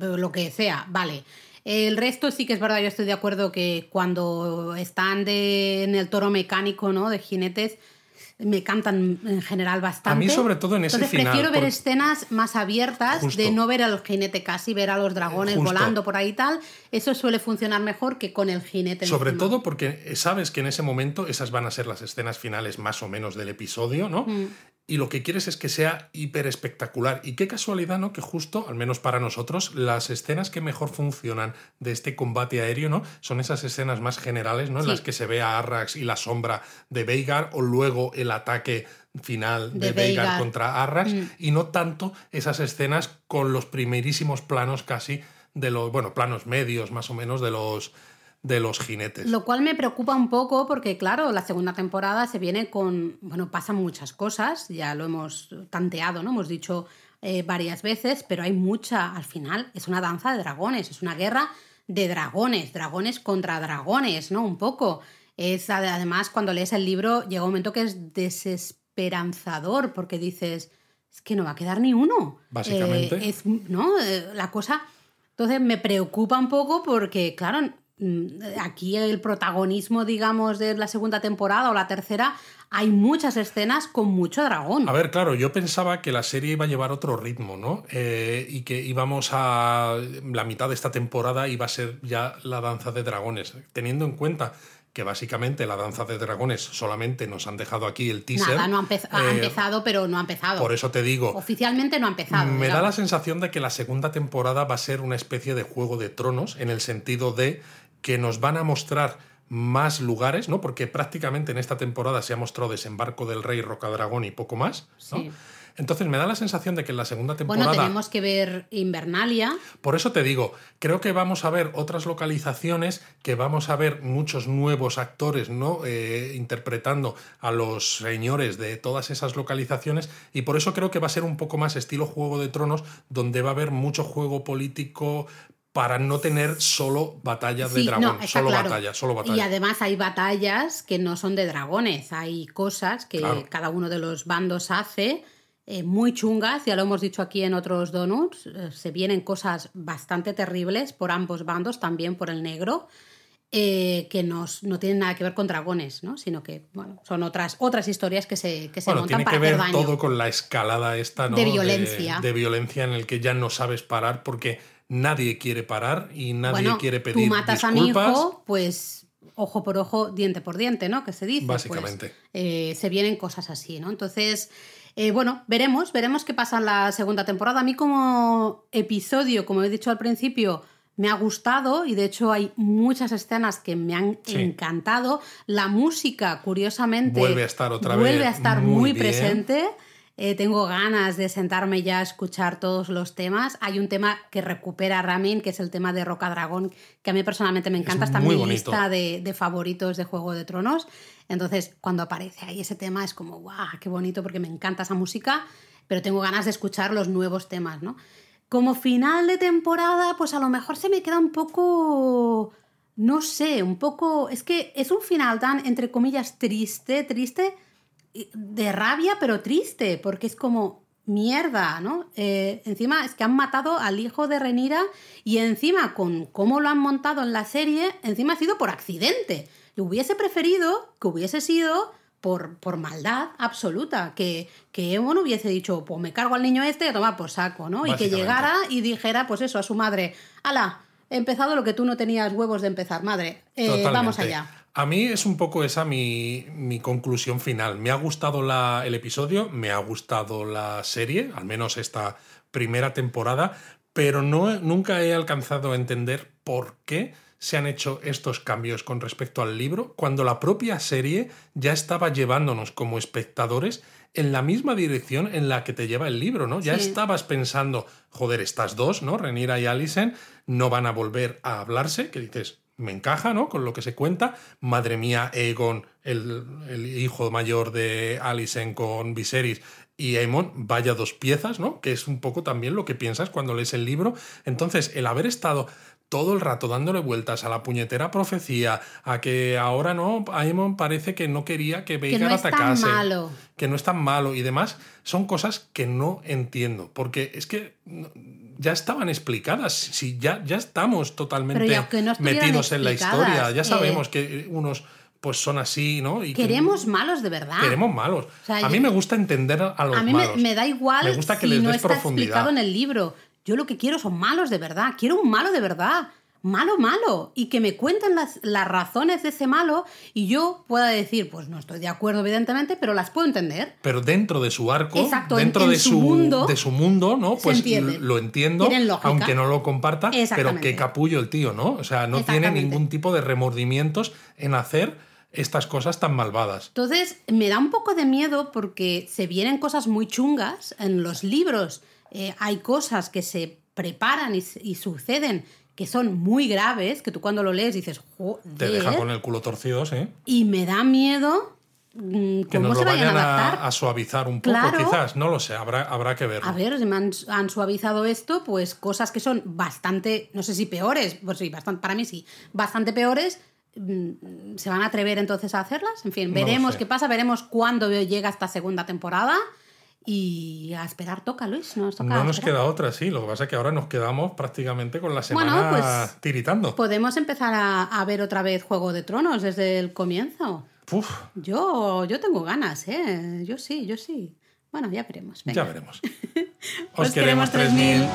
Speaker 2: lo que sea, vale. El resto sí que es verdad, yo estoy de acuerdo que cuando están de, en el toro mecánico, ¿no? De jinetes, me cantan en general bastante.
Speaker 1: A mí, sobre todo en ese
Speaker 2: Entonces,
Speaker 1: final,
Speaker 2: prefiero ver
Speaker 1: por-
Speaker 2: escenas más abiertas,
Speaker 1: Justo.
Speaker 2: de no ver al jinete casi, ver a los dragones
Speaker 1: Justo.
Speaker 2: volando por ahí y tal. Eso suele funcionar mejor que con el jinete.
Speaker 1: Sobre
Speaker 2: encima.
Speaker 1: todo porque sabes que en ese momento esas van a ser las escenas finales más o menos del episodio, ¿no?
Speaker 2: Mm.
Speaker 1: Y lo que quieres es que sea hiper espectacular. Y qué casualidad, ¿no? Que justo, al menos para nosotros, las escenas que mejor funcionan de este combate aéreo, ¿no? Son esas escenas más generales, ¿no? En
Speaker 2: Sí.
Speaker 1: las que se ve a Arrax y la sombra de Veigar, o luego el ataque final de,
Speaker 2: De
Speaker 1: Veigar
Speaker 2: Veigar.
Speaker 1: contra Arrax,
Speaker 2: Mm.
Speaker 1: y no tanto esas escenas con los primerísimos planos casi de los, bueno, planos medios más o menos de los de los jinetes.
Speaker 2: Lo cual me preocupa un poco porque, claro, la segunda temporada se viene con. Bueno, pasan muchas cosas, ya lo hemos tanteado, ¿no? Hemos dicho eh, varias veces, pero hay mucha. Al final, es una danza de dragones, es una guerra de dragones, dragones contra dragones, ¿no? Un poco. Es ade- además, cuando lees el libro, llega un momento que es desesperanzador, porque dices, es que no va a quedar ni uno.
Speaker 1: Básicamente.
Speaker 2: Eh, es, ¿no? Eh, la cosa. Entonces me preocupa un poco porque, claro, aquí el protagonismo, digamos, de la segunda temporada o la tercera, hay muchas escenas con mucho dragón.
Speaker 1: A ver, claro, yo pensaba que la serie iba a llevar otro ritmo, ¿no? Eh, y que íbamos a. La mitad de esta temporada iba a ser ya la danza de dragones. Teniendo en cuenta que básicamente la danza de dragones solamente nos han dejado aquí el teaser.
Speaker 2: Nada, no ha,
Speaker 1: eh,
Speaker 2: empezado, pero no ha empezado.
Speaker 1: Por eso te digo,
Speaker 2: Oficialmente no ha empezado.
Speaker 1: me da la sensación de que la segunda temporada va a ser una especie de juego de tronos, en el sentido de que nos van a mostrar más lugares, ¿no? Porque prácticamente en esta temporada se ha mostrado Desembarco del Rey, Rocadragón y poco más, ¿no?
Speaker 2: Sí.
Speaker 1: Entonces me da la sensación de que en la segunda temporada...
Speaker 2: Bueno, tenemos que ver Invernalia.
Speaker 1: Por eso te digo, creo que vamos a ver otras localizaciones, que vamos a ver muchos nuevos actores, ¿no? Eh, interpretando a los señores de todas esas localizaciones, y por eso creo que va a ser un poco más estilo Juego de Tronos, donde va a haber mucho juego político para no tener solo batallas de dragón,
Speaker 2: no,
Speaker 1: solo
Speaker 2: claro.
Speaker 1: batalla, solo
Speaker 2: Y
Speaker 1: batalla.
Speaker 2: además hay batallas que no son de dragones, hay cosas que
Speaker 1: Claro.
Speaker 2: cada uno de los bandos hace eh, muy chungas, ya lo hemos dicho aquí en otros donuts, eh, se vienen cosas bastante terribles por ambos bandos, también por el negro, eh, que nos, no tienen nada que ver con dragones, ¿no? sino que bueno, son otras, otras historias que se, que se
Speaker 1: Bueno,
Speaker 2: montan
Speaker 1: tiene
Speaker 2: para
Speaker 1: que ver
Speaker 2: hacer daño.
Speaker 1: todo con la escalada esta, ¿no?
Speaker 2: De violencia.
Speaker 1: De, violencia en el que ya no sabes parar porque nadie quiere parar y nadie
Speaker 2: bueno,
Speaker 1: quiere pedir
Speaker 2: tú matas a mi
Speaker 1: disculpas.
Speaker 2: hijo, pues ojo por ojo, diente por diente, ¿no? Que se dice. pues,
Speaker 1: Básicamente.
Speaker 2: eh, se vienen cosas así, ¿no? Entonces, eh, bueno, veremos, veremos qué pasa en la segunda temporada. A mí como episodio, como he dicho al principio, me ha gustado y de hecho hay muchas escenas que me han
Speaker 1: Sí.
Speaker 2: encantado. La música, curiosamente,
Speaker 1: Vuelve a estar otra
Speaker 2: vuelve
Speaker 1: vez
Speaker 2: a estar
Speaker 1: muy
Speaker 2: muy,
Speaker 1: bien.
Speaker 2: Eh, tengo ganas de sentarme ya a escuchar todos los temas. Hay un tema que recupera Ramin, que es el tema de Roca Dragón, que a mí personalmente me encanta. Está en mi
Speaker 1: bonito.
Speaker 2: lista de, de favoritos de Juego de Tronos. Entonces, cuando aparece ahí ese tema, es como, ¡guau! ¡Qué bonito! Porque me encanta esa música, pero tengo ganas de escuchar los nuevos temas, ¿no? Como final de temporada, pues a lo mejor se me queda un poco. No sé, un poco. Es que es un final tan, entre comillas, triste, triste, de rabia, pero triste, porque es como mierda, ¿no? Eh, encima es que han matado al hijo de Renira y encima con cómo lo han montado en la serie, encima ha sido por accidente. Yo hubiese preferido que hubiese sido por, por maldad absoluta, que, que Eamon hubiese dicho, pues me cargo al niño este y a tomar por saco, ¿no? Y que llegara y dijera, pues eso, a su madre, ala, he empezado lo que tú no tenías huevos de empezar, madre, eh, vamos allá.
Speaker 1: A mí es un poco esa mi, mi conclusión final. Me ha gustado la- el episodio, me ha gustado la serie, al menos esta primera temporada, pero no, nunca he alcanzado a entender por qué se han hecho estos cambios con respecto al libro, cuando la propia serie ya estaba llevándonos como espectadores en la misma dirección en la que te lleva el libro, ¿no? Ya
Speaker 2: Sí.
Speaker 1: estabas pensando, joder, estas dos, ¿no? Renira y Alicent no van a volver a hablarse, que dices, me encaja, ¿no? Con lo que se cuenta. Madre mía, Aegon, el, el hijo mayor de Alicent con Viserys y Aemon, vaya dos piezas, ¿no? Que es un poco también lo que piensas cuando lees el libro. Entonces, el haber estado todo el rato dándole vueltas a la puñetera profecía, a que ahora no, Aemon parece que no quería que Veigar
Speaker 2: no es tan
Speaker 1: atacase,
Speaker 2: malo.
Speaker 1: que no es tan malo y demás, son cosas que no entiendo, porque es que ya estaban explicadas, si ya, ya estamos totalmente
Speaker 2: no
Speaker 1: metidos en la historia, ya
Speaker 2: eh,
Speaker 1: sabemos que unos pues son así, ¿no? Y que
Speaker 2: Queremos malos de verdad.
Speaker 1: queremos malos.
Speaker 2: sea,
Speaker 1: a
Speaker 2: yo-
Speaker 1: mí me gusta entender a los
Speaker 2: A mí me,
Speaker 1: malos.
Speaker 2: me da igual
Speaker 1: Me gusta que
Speaker 2: si
Speaker 1: les
Speaker 2: no
Speaker 1: des
Speaker 2: está
Speaker 1: profundidad.
Speaker 2: explicado en el libro. Yo lo que quiero son malos de verdad. Quiero un malo de verdad. Malo, malo. Y que me cuenten las, las razones de ese malo y yo pueda decir, pues no estoy de acuerdo, evidentemente, pero las puedo entender.
Speaker 1: pero dentro de su arco,
Speaker 2: Exacto,
Speaker 1: dentro
Speaker 2: en
Speaker 1: de,
Speaker 2: su mundo,
Speaker 1: de su mundo, ¿no? Pues
Speaker 2: entiende.
Speaker 1: lo entiendo, aunque no lo comparta, pero qué capullo el tío, ¿no? O sea, no tiene ningún tipo de remordimientos en hacer estas cosas tan malvadas.
Speaker 2: Entonces, me da un poco de miedo porque se vienen cosas muy chungas en los libros. eh, hay cosas que se preparan y, y suceden que son muy graves, que tú cuando lo lees dices, joder.
Speaker 1: Te deja con el culo torcido, ¿sí?
Speaker 2: Y me da miedo mm,
Speaker 1: Que
Speaker 2: cómo
Speaker 1: nos
Speaker 2: se
Speaker 1: lo
Speaker 2: vayan
Speaker 1: vayan
Speaker 2: a
Speaker 1: a, suavizar un poco,
Speaker 2: Claro.
Speaker 1: quizás, no lo sé, habrá, habrá que verlo.
Speaker 2: A ver, me han, han suavizado esto, pues cosas que son bastante, no sé si peores, pues sí, bastante, para mí sí, bastante peores, mm, ¿Se van a atrever entonces a hacerlas? En fin,
Speaker 1: No
Speaker 2: veremos
Speaker 1: sé.
Speaker 2: qué pasa, veremos cuándo llega esta segunda temporada. Y a esperar toca, Luis. Nos toca
Speaker 1: No nos queda otra, sí. Lo que pasa es que ahora nos quedamos prácticamente con la
Speaker 2: Bueno,
Speaker 1: semana
Speaker 2: pues-
Speaker 1: tiritando.
Speaker 2: Podemos empezar a, a ver otra vez Juego de Tronos desde el comienzo.
Speaker 1: Uf,
Speaker 2: Yo, yo tengo ganas, ¿eh? Yo sí, yo sí. Bueno, ya veremos.
Speaker 1: ya
Speaker 2: venga.
Speaker 1: veremos.
Speaker 2: Os queremos 3000.